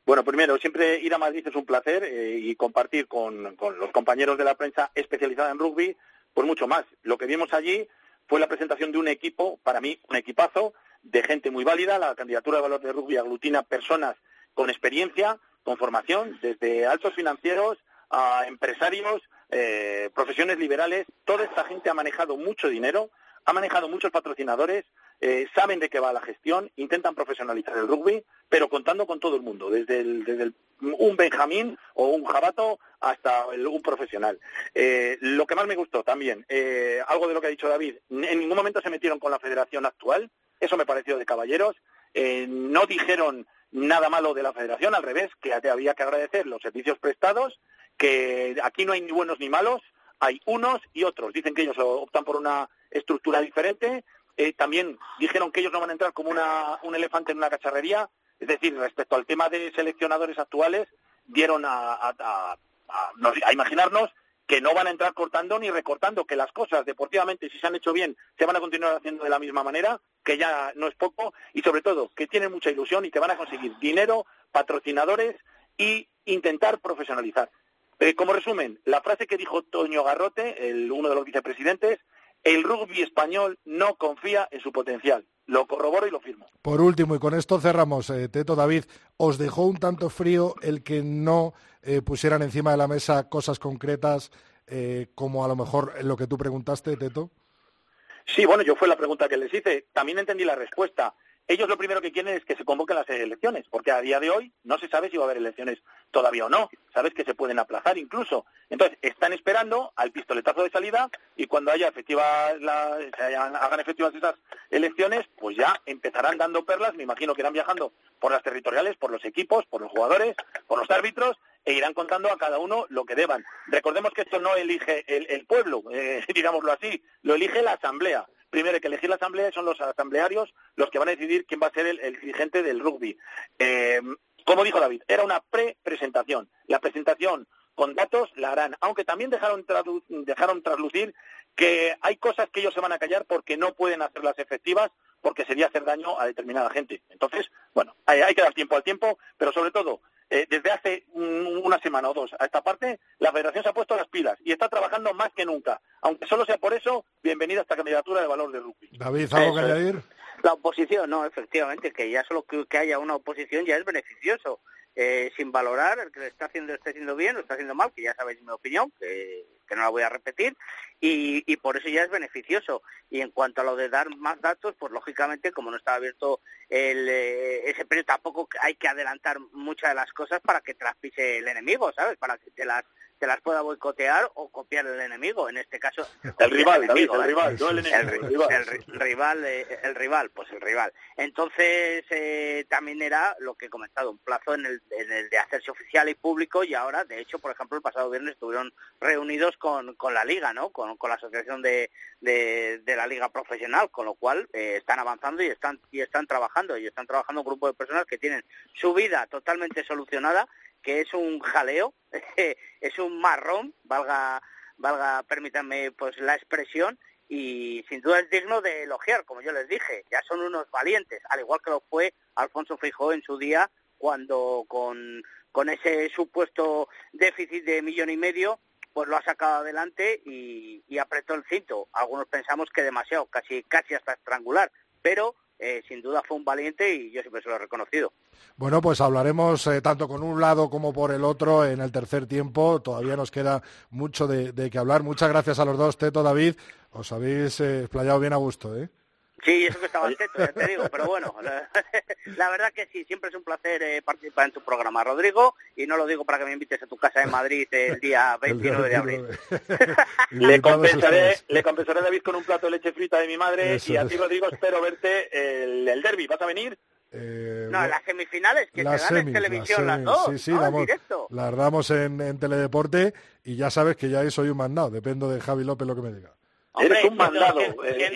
Bueno, primero, siempre ir a Madrid es un placer eh, y compartir con, los compañeros de la prensa especializada en rugby, pues mucho más. Lo que vimos allí fue la presentación de un equipo, para mí, un equipazo de gente muy válida. La candidatura de valor de rugby aglutina personas con experiencia, con formación, desde altos financieros a empresarios, eh, profesiones liberales. Toda esta gente ha manejado mucho dinero, ha manejado muchos patrocinadores, eh, saben de qué va la gestión, intentan profesionalizar el rugby, pero contando con todo el mundo, desde, el, un Benjamín o un Jabato hasta un profesional. Eh, lo que más me gustó también, eh, algo de lo que ha dicho David, en ningún momento se metieron con la federación actual, eso me pareció de caballeros, no dijeron nada malo de la federación, al revés, que había que agradecer los servicios prestados, que aquí no hay ni buenos ni malos, hay unos y otros. Dicen que ellos optan por una estructura diferente, eh, también dijeron que ellos no van a entrar como un elefante en una cacharrería, es decir, respecto al tema de seleccionadores actuales, dieron a, imaginarnos que no van a entrar cortando ni recortando, que las cosas deportivamente, si se han hecho bien, se van a continuar haciendo de la misma manera, que ya no es poco, y sobre todo que tienen mucha ilusión y que van a conseguir dinero, patrocinadores y intentar profesionalizar. Eh, como resumen, la frase que dijo Toño Garrote, el, uno de los vicepresidentes, el rugby español no confía en su potencial. Lo corroboro y lo firmo. Por último, y con esto cerramos, eh, Teto David, ¿os dejó un tanto frío el que no eh, pusieran encima de la mesa cosas concretas eh, como a lo mejor lo que tú preguntaste, Teto? Sí, bueno, yo fue la pregunta que les hice. También entendí la respuesta. Ellos lo primero que quieren es que se convoquen las elecciones, porque a día de hoy no se sabe si va a haber elecciones todavía o no. Sabes que se pueden aplazar incluso. Entonces, están esperando al pistoletazo de salida y cuando haya efectiva la, se hagan efectivas esas elecciones, pues ya empezarán dando perlas. Me imagino que irán viajando por las territoriales, por los equipos, por los jugadores, por los árbitros e irán contando a cada uno lo que deban. Recordemos que esto no elige el, pueblo, eh, digámoslo así, lo elige la Asamblea primero hay que elegir la asamblea son los asamblearios los que van a decidir quién va a ser el, dirigente del rugby. Eh, como dijo David, era una pre-presentación. La presentación con datos la harán, aunque también dejaron, dejaron traslucir que hay cosas que ellos se van a callar porque no pueden hacerlas efectivas porque sería hacer daño a determinada gente. Entonces, bueno, hay que dar tiempo al tiempo, pero sobre todo eh, desde hace una semana o dos a esta parte, la Federación se ha puesto las pilas y está trabajando más que nunca. Aunque solo sea por eso, bienvenida a esta candidatura de valor de rugby. David, ¿algo que añadir? La oposición, no, efectivamente, que ya solo que, haya una oposición ya es beneficioso. Eh, sin valorar el que lo está haciendo, está haciendo bien o está haciendo mal, que ya sabéis mi opinión, que que no la voy a repetir, y, por eso ya es beneficioso. Y en cuanto a lo de dar más datos, pues lógicamente, como no estaba abierto el, eh, ese periodo, tampoco hay que adelantar muchas de las cosas para que traspise el enemigo, ¿sabes? Para que te las te las pueda boicotear o copiar el enemigo. En este caso, el rival, el, rival, el rival, no el enemigo. El, rival, eh, el rival, pues el rival. Entonces, eh, también era lo que he comentado, un plazo en el, en el, de hacerse oficial y público y ahora, de hecho, por ejemplo, el pasado viernes estuvieron reunidos con, con la Liga, ¿no? Con, con la Asociación de, de, la Liga Profesional, con lo cual eh, están avanzando y están, y están trabajando. Y están trabajando un grupo de personas que tienen su vida totalmente solucionada que es un jaleo, es un marrón, valga, valga, permítanme pues la expresión, y sin duda es digno de elogiar, como yo les dije, ya son unos valientes, al igual que lo fue Alfonso Fijó en su día, cuando con, con ese supuesto déficit de millón y medio, pues lo ha sacado adelante y, y apretó el cinto. Algunos pensamos que demasiado, casi, casi hasta estrangular, pero eh, sin duda fue un valiente y yo siempre se lo he reconocido. Bueno, pues hablaremos eh, tanto con un lado como por el otro en el tercer tiempo. Todavía nos queda mucho de, de que hablar. Muchas gracias a los dos, Teto, David. Os habéis eh, explayado bien a gusto, ¿eh? Sí, eso que estaba atento, ya te digo, pero bueno, la, verdad que sí, siempre es un placer eh, participar en tu programa, Rodrigo, y no lo digo para que me invites a tu casa en Madrid el día 29 de abril. le, compensaré, le compensaré a David con un plato de leche frita de mi madre, y a ti, Rodrigo, espero verte el, el derby. ¿Vas a venir? Eh, no, las semifinales que se dan en televisión las, dos. Sí, sí, las damos en, en, Teledeporte y ya sabes que ya soy un mandado, dependo de Javi López lo que me diga. Eres un mandado. Eh.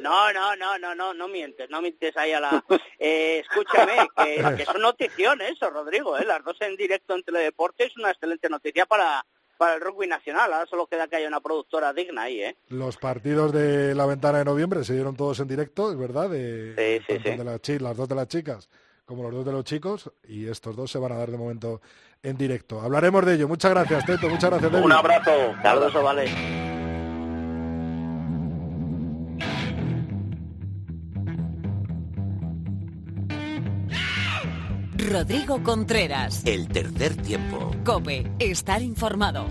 No, no, no, no, no, no mientes, no mientes ahí a la... Eh, escúchame, que, son notición eso, Rodrigo, ¿eh? las dos en directo en Teledeporte es una excelente noticia para, para el rugby nacional. Ahora solo queda que haya una productora digna ahí, ¿eh? Los partidos de la ventana de noviembre se dieron todos en directo, es verdad, de, sí, sí, De las, dos de las chicas como los dos de los chicos y estos dos se van a dar de momento en directo. Hablaremos de ello. Muchas gracias, Teto. Muchas gracias, Un abrazo. Saludos, vale. Rodrigo Contreras. El tercer tiempo. Cope, estar informado.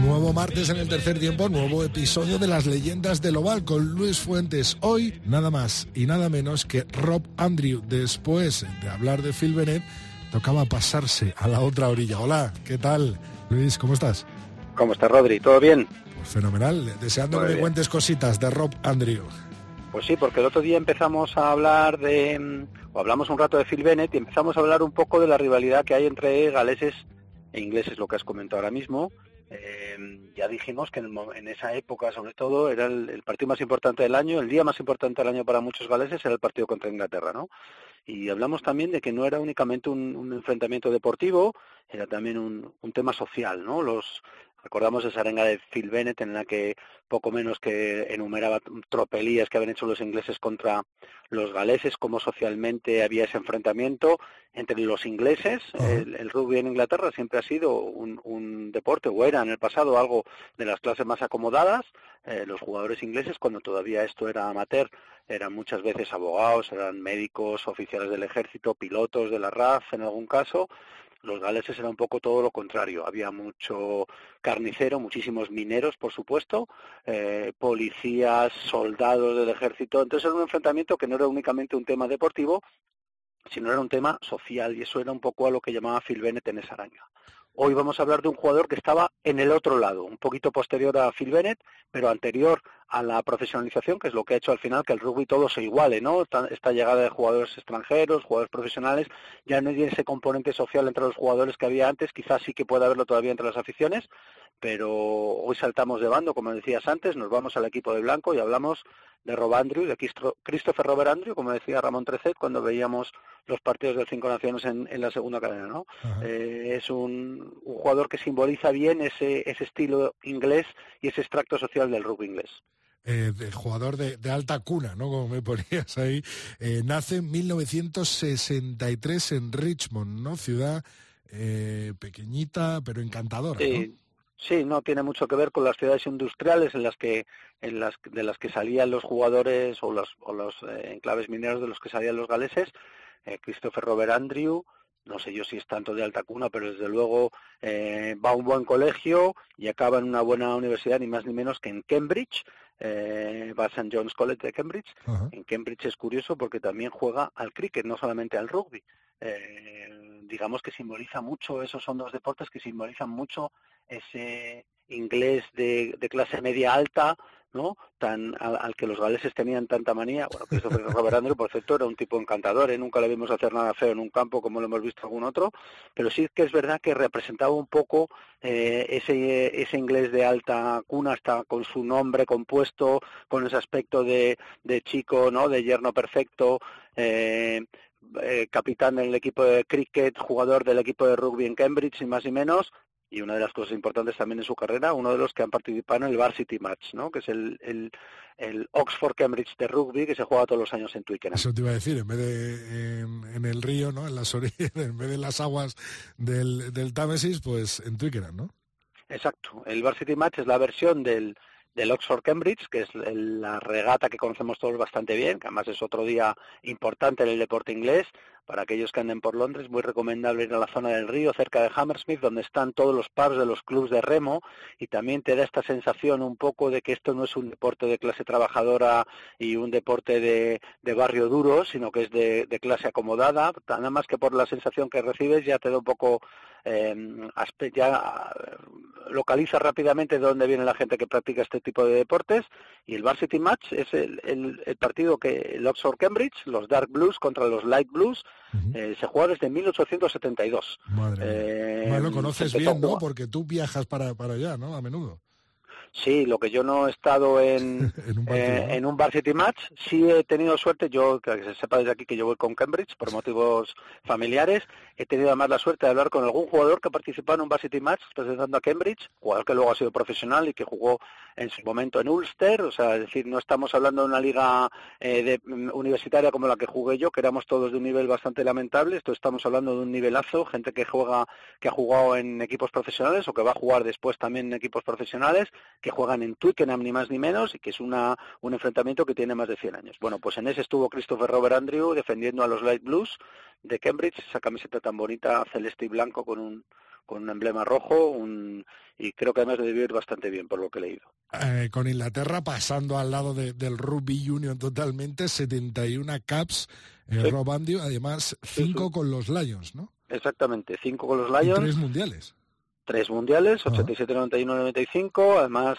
Nuevo martes en el tercer tiempo, nuevo episodio de las leyendas del oval con Luis Fuentes. Hoy nada más y nada menos que Rob Andrew. Después de hablar de Phil Bennett, tocaba pasarse a la otra orilla. Hola, ¿qué tal? Luis, ¿cómo estás? ¿Cómo estás, Rodri? ¿Todo bien? Pues fenomenal, deseando que me cuentes cositas de Rob Andrew. Pues sí, porque el otro día empezamos a hablar de, o hablamos un rato de Phil Bennett y empezamos a hablar un poco de la rivalidad que hay entre galeses e ingleses, lo que has comentado ahora mismo. Eh, ya dijimos que en, esa época, sobre todo, era el, el, partido más importante del año, el día más importante del año para muchos galeses era el partido contra Inglaterra, ¿no? Y hablamos también de que no era únicamente un, enfrentamiento deportivo, era también un, un, tema social, ¿no? Los recordamos esa arenga de Phil Bennett en la que poco menos que enumeraba tropelías que habían hecho los ingleses contra los galeses, cómo socialmente había ese enfrentamiento entre los ingleses. el, rugby en Inglaterra siempre ha sido un, un, deporte, o era en el pasado algo de las clases más acomodadas. Eh, los jugadores ingleses, cuando todavía esto era amateur, eran muchas veces abogados, eran médicos, oficiales del ejército, pilotos de la RAF en algún caso. Los galeses era un poco todo lo contrario. Había mucho carnicero, muchísimos mineros, por supuesto, eh, policías, soldados del ejército. Entonces era un enfrentamiento que no era únicamente un tema deportivo, sino era un tema social y eso era un poco a lo que llamaba Phil Bennett en esa araña. Hoy vamos a hablar de un jugador que estaba en el otro lado, un poquito posterior a Phil Bennett, pero anterior a la profesionalización, que es lo que ha hecho al final que el rugby todo se iguale, ¿no? Esta llegada de jugadores extranjeros, jugadores profesionales, ya no hay ese componente social entre los jugadores que había antes, quizás sí que pueda haberlo todavía entre las aficiones, pero hoy saltamos de bando, como decías antes, nos vamos al equipo de blanco y hablamos de Rob Andrew, de Christopher Robert Andrew, como decía Ramón Trecet cuando veíamos los partidos del Cinco Naciones en, la segunda cadena. ¿no? Eh, es un, jugador que simboliza bien ese, ese estilo inglés y ese extracto social del rugby inglés. Eh, de jugador de, alta cuna, ¿no? Como me ponías ahí. Eh, nace en 1963 en Richmond, ¿no? Ciudad pequeñita pero encantadora. Sí, no tiene mucho que ver con las ciudades industriales en las que, en las, de las que salían los jugadores o los, o los eh, enclaves mineros de los que salían los galeses. Eh, Christopher Robert Andrew, no sé yo si es tanto de alta cuna, pero desde luego eh, va a un buen colegio y acaba en una buena universidad, ni más ni menos que en Cambridge, eh, va a St. John's College de Cambridge. En Cambridge es curioso porque también juega al cricket, no solamente al rugby. Eh, digamos que simboliza mucho, esos son dos deportes que simbolizan mucho ese inglés de, clase media alta, ¿no? Tan al, que los galeses tenían tanta manía. Bueno, Christopher Robert Andrew, por cierto, era un tipo encantador, ¿eh? nunca le vimos hacer nada feo en un campo como lo hemos visto algún otro, pero sí que es verdad que representaba un poco eh, ese, ese inglés de alta cuna, hasta con su nombre compuesto, con ese aspecto de, de chico, ¿no? De yerno perfecto, eh, eh, capitán del equipo de cricket, jugador del equipo de rugby en Cambridge, y más y menos, y una de las cosas importantes también en su carrera, uno de los que han participado en el Varsity Match, ¿no? que es el, el, Oxford Cambridge de rugby que se juega todos los años en Twickenham. Eso te iba a decir, en vez de en, el río, ¿no? en las orillas, en vez de las aguas del, del Támesis, pues en Twickenham, ¿no? Exacto. El Varsity Match es la versión del, del Oxford Cambridge, que es la regata que conocemos todos bastante bien, que además es otro día importante en el deporte inglés, para aquellos que anden por Londres, muy recomendable ir a la zona del río, cerca de Hammersmith, donde están todos los pubs de los clubs de remo, y también te da esta sensación un poco de que esto no es un deporte de clase trabajadora y un deporte de, barrio duro, sino que es de, clase acomodada, nada más que por la sensación que recibes ya te da un poco, eh, ya localiza rápidamente de dónde viene la gente que practica este tipo de deportes, y el Varsity Match es el, el partido que el Oxford Cambridge, los Dark Blues contra los Light Blues, eh, se juega desde 1872. Madre eh, bueno, conoces bien, ¿no? Porque tú viajas para, para allá, ¿no? A menudo. Sí, lo que yo no he estado en, en, un, bar, City Match, sí he tenido suerte, yo, que se sepa desde aquí que yo voy con Cambridge por motivos familiares, he tenido además la suerte de hablar con algún jugador que participó en un bar City Match representando a Cambridge, jugador que luego ha sido profesional y que jugó en su momento en Ulster, o sea, es decir, no estamos hablando de una liga eh, de, mm, universitaria como la que jugué yo, que éramos todos de un nivel bastante lamentable, esto estamos hablando de un nivelazo, gente que juega, que ha jugado en equipos profesionales o que va a jugar después también en equipos profesionales, que juegan en Twickenham ni más ni menos y que es una, un enfrentamiento que tiene más de 100 años. Bueno, pues en ese estuvo Christopher Robert Andrew defendiendo a los Light Blues de Cambridge, esa camiseta tan bonita celeste y blanco con un con un emblema rojo un, y creo que además debe ir bastante bien por lo que he leído. Eh, con Inglaterra pasando al lado del Rugby Union totalmente, 71 caps, eh, Rob Andrew, además 5 con los Lions, ¿no? Exactamente, 5 con los Lions. Y tres mundiales tres mundiales, 87, 91, 95, además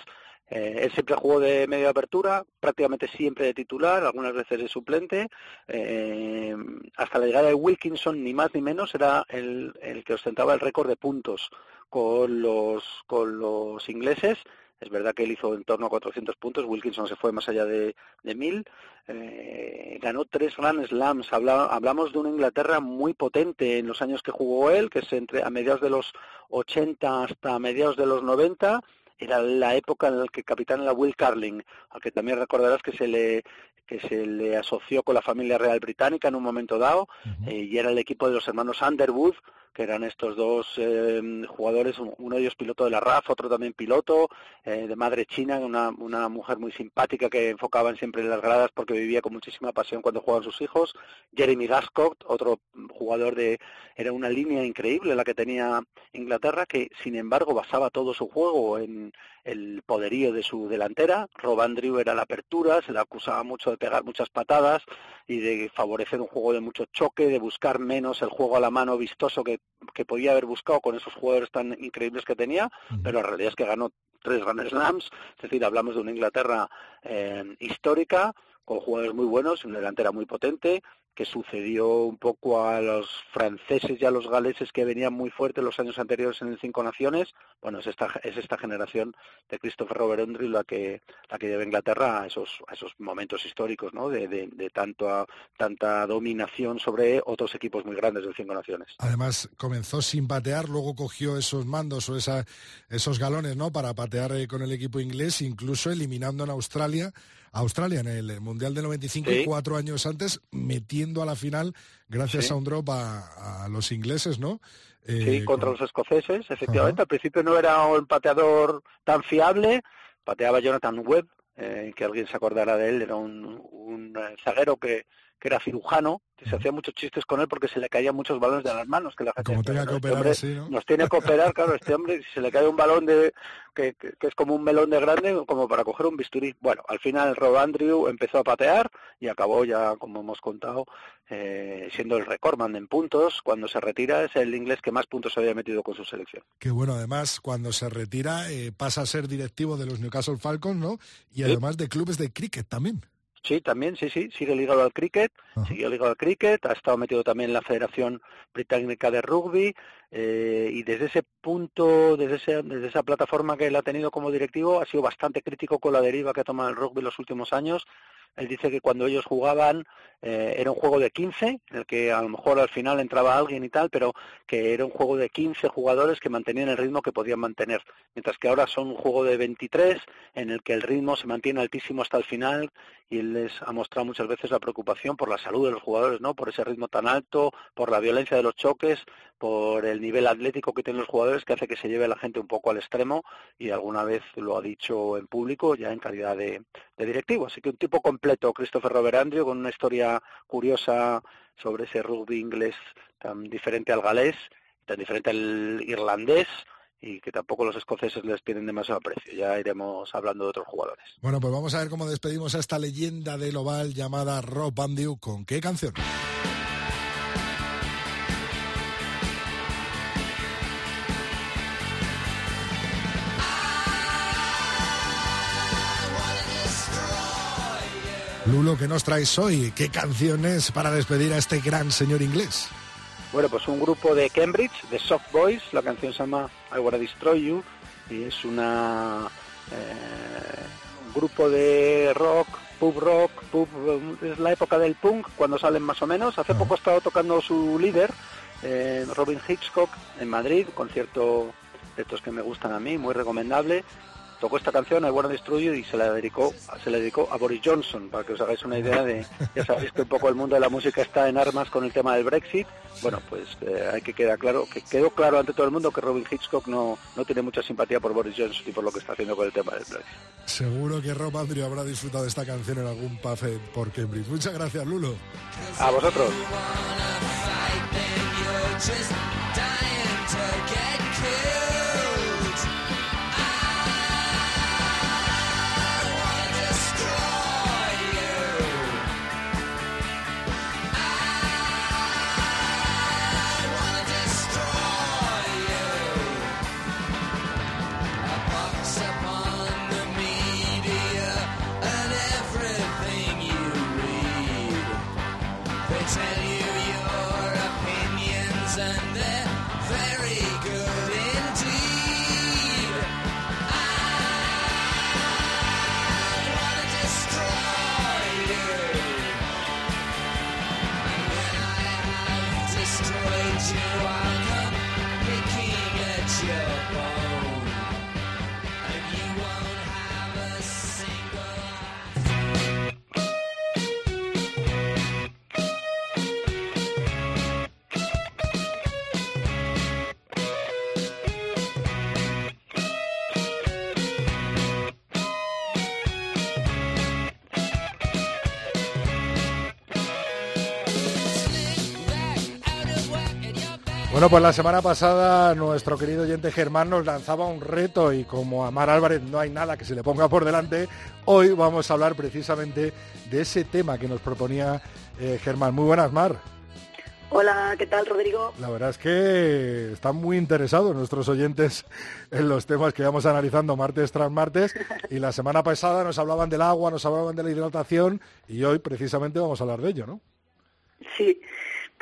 eh, él siempre jugó de media apertura, prácticamente siempre de titular, algunas veces de suplente. Eh, hasta la llegada de Wilkinson, ni más ni menos, era el, el que ostentaba el récord de puntos con los, con los ingleses es verdad que él hizo en torno a 400 puntos, Wilkinson se fue más allá de, de 1000, eh, ganó tres Grand Slams. hablamos de una Inglaterra muy potente en los años que jugó él, que es entre a mediados de los 80 hasta mediados de los 90 era la época en la que capitán era Will Carling, al que también recordarás que se le que se le asoció con la familia real británica en un momento dado eh, y era el equipo de los hermanos Underwood que eran estos dos eh, jugadores, uno de ellos piloto de la RAF, otro también piloto, eh, de madre china, una, una mujer muy simpática que enfocaban siempre en las gradas porque vivía con muchísima pasión cuando jugaban sus hijos, Jeremy Gascott, otro jugador de, era una línea increíble la que tenía Inglaterra, que sin embargo basaba todo su juego en el poderío de su delantera, Rob Andrew era la apertura, se le acusaba mucho de pegar muchas patadas y de favorecer un juego de mucho choque, de buscar menos el juego a la mano vistoso que que podía haber buscado con esos jugadores tan increíbles que tenía, pero la realidad es que ganó tres Grand Slams, es decir, hablamos de una Inglaterra eh, histórica, con jugadores muy buenos, una delantera muy potente, que sucedió un poco a los franceses y a los galeses que venían muy fuertes los años anteriores en el Cinco Naciones. Bueno, es esta, es esta generación de Christopher Robert la que, la que lleva a Inglaterra a esos, a esos momentos históricos, ¿no? De, de, tanto tanta dominación sobre otros equipos muy grandes del Cinco Naciones. Además, comenzó sin patear, luego cogió esos mandos o esa, esos galones, ¿no? Para patear eh, con el equipo inglés, incluso eliminando en Australia Australia en el Mundial del 95 y cuatro años antes metiendo a la final gracias a un drop a, los ingleses, ¿no? sí, contra los escoceses, efectivamente. Al principio no era un pateador tan fiable, pateaba Jonathan Webb, eh, que alguien se acordará de él, era un, un zaguero que, que era cirujano, que se hacía muchos chistes con él porque se le caían muchos balones de las manos. Que la gente, como tenga que este operar así, ¿no? Nos tiene que operar, claro, este hombre, si se le cae un balón de que, que, es como un melón de grande, como para coger un bisturí. Bueno, al final Rob Andrew empezó a patear y acabó ya, como hemos contado, eh, siendo el recordman en puntos. Cuando se retira es el inglés que más puntos había metido con su selección. Que bueno, además, cuando se retira eh, pasa a ser directivo de los Newcastle Falcons, ¿no? Y además de clubes de cricket también. Sí, también, sí, sí, sigue ligado al cricket, sigue ligado al cricket, ha estado metido también en la Federación Británica de Rugby eh, y desde ese punto, desde, ese, desde esa plataforma que él ha tenido como directivo, ha sido bastante crítico con la deriva que ha tomado el rugby en los últimos años. Él dice que cuando ellos jugaban eh, era un juego de 15, en el que a lo mejor al final entraba alguien y tal, pero que era un juego de 15 jugadores que mantenían el ritmo que podían mantener, mientras que ahora son un juego de 23, en el que el ritmo se mantiene altísimo hasta el final y él les ha mostrado muchas veces la preocupación por la salud de los jugadores, ¿no? Por ese ritmo tan alto, por la violencia de los choques, por el nivel atlético que tienen los jugadores que hace que se lleve a la gente un poco al extremo y alguna vez lo ha dicho en público ya en calidad de, directivo. Así que un tipo completo, Christopher Robert Andrew, con una historia curiosa sobre ese rugby inglés tan diferente al galés, tan diferente al irlandés y que tampoco los escoceses les tienen demasiado precio. Ya iremos hablando de otros jugadores. Bueno, pues vamos a ver cómo despedimos a esta leyenda del oval llamada Rob Andrew. ¿Con qué canción? Lulo, ¿qué nos traes hoy? ¿Qué canciones para despedir a este gran señor inglés? Bueno, pues un grupo de Cambridge, de Soft Boys, la canción se llama I Wanna Destroy You, y es una eh, un grupo de rock, pub rock, pub, es la época del punk, cuando salen más o menos. Hace poco ha estado tocando su líder, eh, Robin Hitchcock, en Madrid, concierto de estos que me gustan a mí, muy recomendable tocó esta canción, I Wanna Destroy You, y se la dedicó, se la dedicó a Boris Johnson, para que os hagáis una idea de, ya sabéis que un poco el mundo de la música está en armas con el tema del Brexit. Bueno, pues eh, hay que quedar claro, que quedó claro ante todo el mundo que Robin Hitchcock no, no tiene mucha simpatía por Boris Johnson y por lo que está haciendo con el tema del Brexit. Seguro que Rob Andrew habrá disfrutado de esta canción en algún pub por Cambridge. Muchas gracias, Lulo. A vosotros. Bueno, pues la semana pasada nuestro querido oyente Germán nos lanzaba un reto y como a Mar Álvarez no hay nada que se le ponga por delante, hoy vamos a hablar precisamente de ese tema que nos proponía eh, Germán. Muy buenas, Mar. Hola, ¿qué tal, Rodrigo? La verdad es que están muy interesados nuestros oyentes en los temas que vamos analizando martes tras martes. Y la semana pasada nos hablaban del agua, nos hablaban de la hidratación y hoy precisamente vamos a hablar de ello, ¿no? Sí,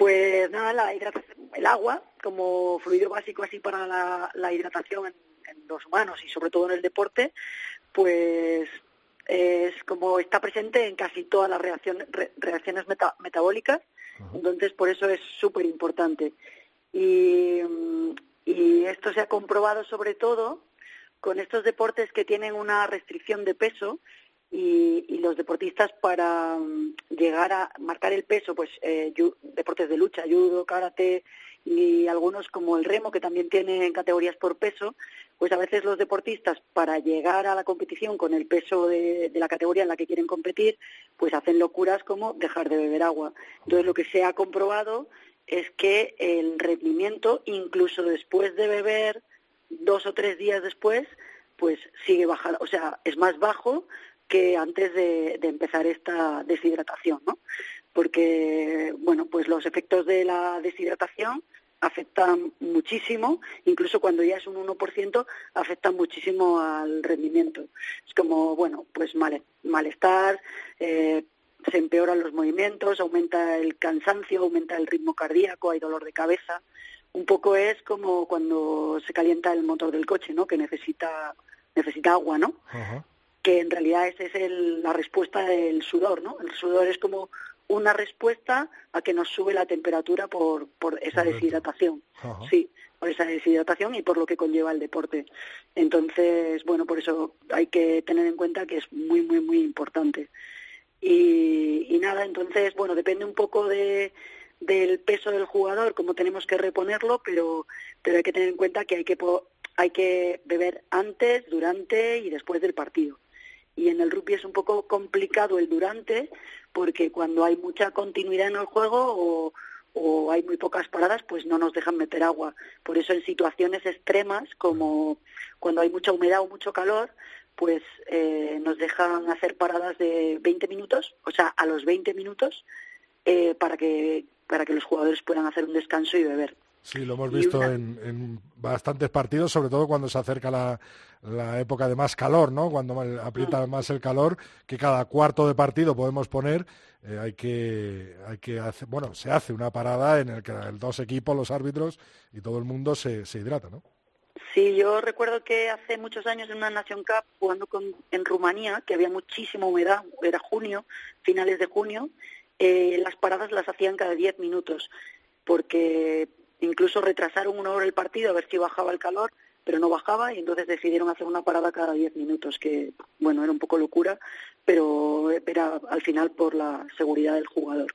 pues nada, el agua como fluido básico así para la, hidratación en, los humanos y sobre todo en el deporte, pues es como está presente en casi todas las reacciones, reacciones metabólicas, entonces por eso es súper importante. Y, y esto se ha comprobado sobre todo con estos deportes que tienen una restricción de peso y, y los deportistas para mm, llegar a marcar el peso, pues eh, deportes de lucha, judo, karate y algunos como el remo, que también tienen categorías por peso, pues a veces los deportistas para llegar a la competición con el peso de, de, la categoría en la que quieren competir, pues hacen locuras como dejar de beber agua. Entonces lo que se ha comprobado es que el rendimiento, incluso después de beber dos o tres días después, pues sigue bajando, o sea, es más bajo que antes de, empezar esta deshidratación, ¿no? Porque, bueno, pues los efectos de la deshidratación afectan muchísimo, incluso cuando ya es un 1%, afectan muchísimo al rendimiento. Es como, bueno, pues malestar, eh, se empeoran los movimientos, aumenta el cansancio, aumenta el ritmo cardíaco, hay dolor de cabeza. Un poco es como cuando se calienta el motor del coche, ¿no? Que necesita necesita agua, ¿no? Que en realidad esa es el, la respuesta del sudor, ¿no? El sudor es como una respuesta a que nos sube la temperatura por, por esa deshidratación. Sí, por esa deshidratación y por lo que conlleva el deporte. Entonces, bueno, por eso hay que tener en cuenta que es muy, muy, muy importante. Y, y nada, entonces, bueno, depende un poco de, del peso del jugador, cómo tenemos que reponerlo, pero, pero hay que tener en cuenta que hay que, hay que beber antes, durante y después del partido y en el rugby es un poco complicado el durante porque cuando hay mucha continuidad en el juego o, hay muy pocas paradas, pues no nos dejan meter agua. Por eso en situaciones extremas, como cuando hay mucha humedad o mucho calor, pues eh, nos dejan hacer paradas de 20 minutos, o sea, a los 20 minutos, eh, para, que, para que los jugadores puedan hacer un descanso y beber. Sí, lo hemos visto en, bastantes partidos, sobre todo cuando se acerca la, la época de más calor, ¿no? Cuando aprieta mm. más el calor, que cada cuarto de partido podemos poner, eh, hay que, hay que hacer, bueno, se hace una parada en el que dos equipos, los árbitros y todo el mundo se, se hidrata, ¿no? Sí, yo recuerdo que hace muchos años en una Nation Cup jugando con, en Rumanía, que había muchísima humedad, era junio, finales de junio, eh, las paradas las hacían cada diez minutos, porque Incluso retrasaron una hora el partido a ver si bajaba el calor, pero no bajaba y entonces decidieron hacer una parada cada diez minutos, que bueno, era un poco locura, pero era al final por la seguridad del jugador.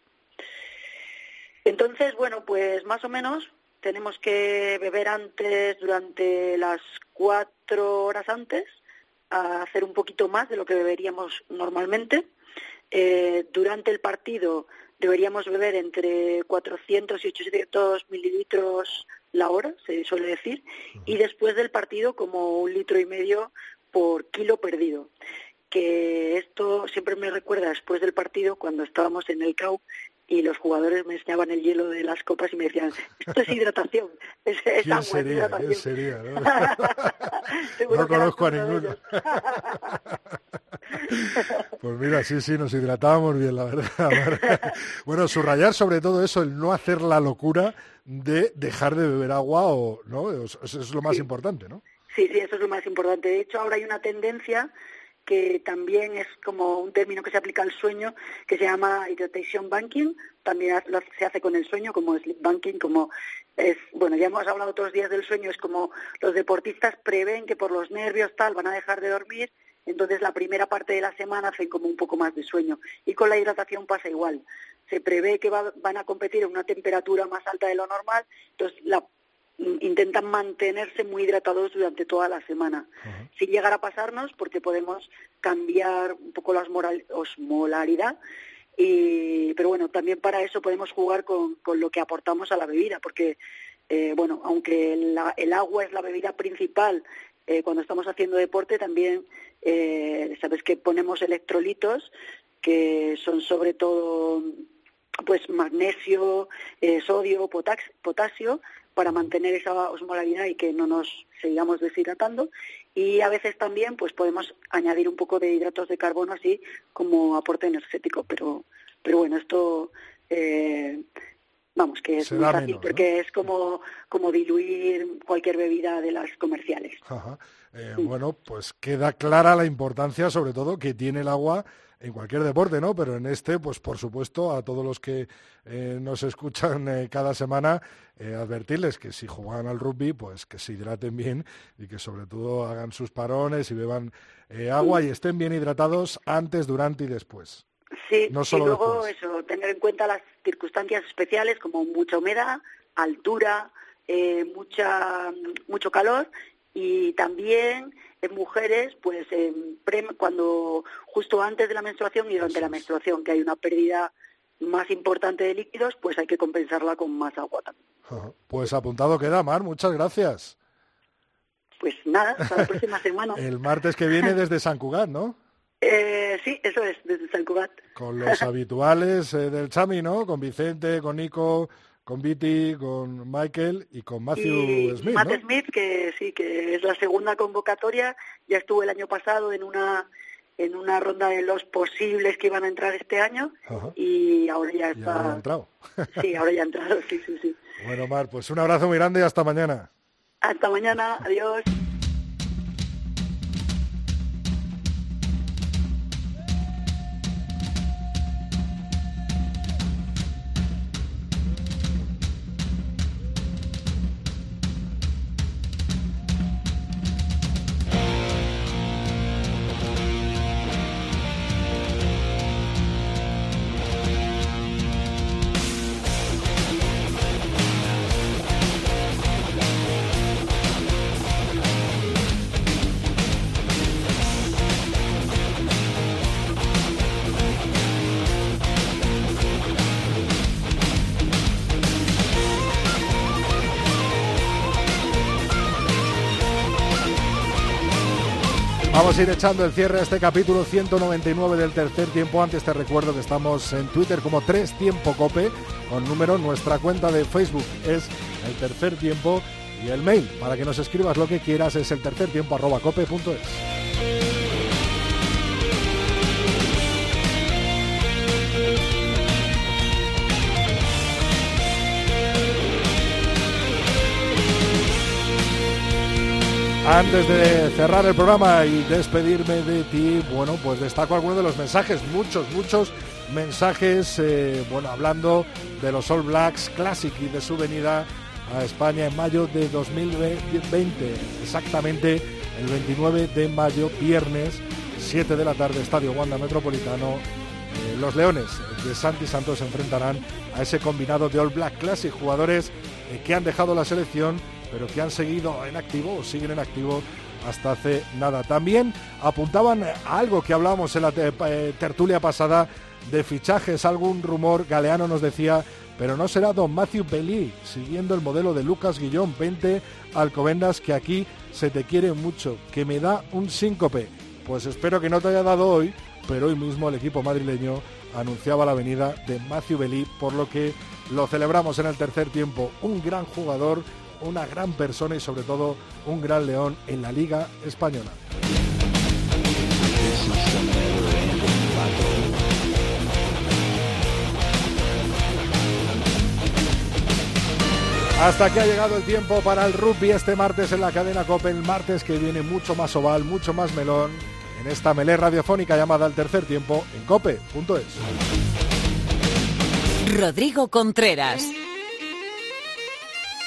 Entonces, bueno, pues más o menos tenemos que beber antes, durante las cuatro horas antes, a hacer un poquito más de lo que beberíamos normalmente. Eh, durante el partido deberíamos beber entre 400 y 800 mililitros la hora, se suele decir, y después del partido como un litro y medio por kilo perdido. Que esto siempre me recuerda después del partido cuando estábamos en el CAU y los jugadores me enseñaban el hielo de las copas y me decían, esto es hidratación, es, ¿Quién sería? ¿Quién sería? No, conozco a ninguno. pues mira, sí, sí, nos hidratábamos bien, la verdad. bueno, subrayar sobre todo eso, el no hacer la locura de dejar de beber agua o no, eso es lo más importante, ¿no? Sí, sí, eso es lo más importante. De hecho, ahora hay una tendencia que también es como un término que se aplica al sueño, que se llama hydration banking, también se hace con el sueño, como sleep banking, como es, bueno, ya hemos hablado otros días del sueño, es como los deportistas prevén que por los nervios tal van a dejar de dormir, entonces la primera parte de la semana hacen como un poco más de sueño. Y con la hidratación pasa igual. Se prevé que van a competir a una temperatura más alta de lo normal, entonces la intentan mantenerse muy hidratados durante toda la semana, sin llegar a pasarnos porque podemos cambiar un poco la osmolaridad, y, pero bueno, también para eso podemos jugar con, con lo que aportamos a la bebida, porque eh, bueno, aunque el agua es la bebida principal eh, cuando estamos haciendo deporte, también eh, sabes que ponemos electrolitos que son sobre todo pues magnesio, sodio, potasio, para mantener esa osmolaridad y que no nos sigamos deshidratando. Y a veces también pues podemos añadir un poco de hidratos de carbono así como aporte energético pero pero bueno esto eh, vamos, que es muy fácil porque es como, como diluir cualquier bebida de las comerciales. Eh, bueno, pues queda clara la importancia, sobre todo, que tiene el agua en cualquier deporte, ¿no? Pero en este, pues por supuesto, a todos los que eh, nos escuchan eh, cada semana, advertirles que si juegan al rugby, pues que se hidraten bien y que sobre todo hagan sus parones y beban agua y estén bien hidratados antes, durante y después. Sí, no y luego eso, tener en cuenta las circunstancias especiales como mucha humedad, altura, mucha, mucho calor y también en mujeres, pues en cuando justo antes de la menstruación y durante la menstruación, que hay una pérdida más importante de líquidos, pues hay que compensarla con más agua también. Pues apuntado queda, Mar, muchas gracias. Pues nada, hasta la próxima semana. El martes que viene desde San Cugat, ¿no? Eh, sí, eso es, desde San Cugat. Con los habituales eh, del Chami, ¿no? Con Vicente, con Nico, con Viti, con Michael y con Matthew Smith. Matt Smith, que sí, que es la segunda convocatoria, ya estuvo el año pasado en una en una ronda de los posibles que iban a entrar este año y ahora ya está. ahora ha entrado. sí, ahora ya ha entrado, sí, sí, sí. Bueno, Mar, pues un abrazo muy grande y hasta mañana. Hasta mañana, adiós. Vamos ir echando el cierre a este capítulo 199 del tercer tiempo. Antes te recuerdo que estamos en Twitter como Tres Tiempo Cope con número. Nuestra cuenta de Facebook es el tercer tiempo y el mail para que nos escribas lo que quieras es el tercer tiempo arroba cope.es. Antes de cerrar el programa y despedirme de ti, bueno, pues destaco algunos de los mensajes, muchos, muchos mensajes, eh, bueno, hablando de los All Blacks Classic y de su venida a España en mayo de 2020, exactamente el 29 de mayo, viernes, 7 de la tarde, Estadio Wanda Metropolitano. Eh, los Leones de Santi Santos se enfrentarán a ese combinado de All Black Classic, jugadores eh, que han dejado la selección pero que han seguido en activo o siguen en activo hasta hace nada. También apuntaban a algo que hablábamos en la eh, tertulia pasada de fichajes, algún rumor, Galeano nos decía, pero no será don Matthew Belly, siguiendo el modelo de Lucas Guillón, 20 Alcobendas, que aquí se te quiere mucho, que me da un síncope. Pues espero que no te haya dado hoy, pero hoy mismo el equipo madrileño anunciaba la venida de Matthew Belly, por lo que lo celebramos en el tercer tiempo. Un gran jugador, una gran persona y sobre todo un gran león en la Liga Española. Hasta que ha llegado el tiempo para el rugby este martes en la cadena COPE, el martes que viene mucho más oval, mucho más melón, en esta melé radiofónica llamada El Tercer Tiempo en cope.es. Rodrigo Contreras.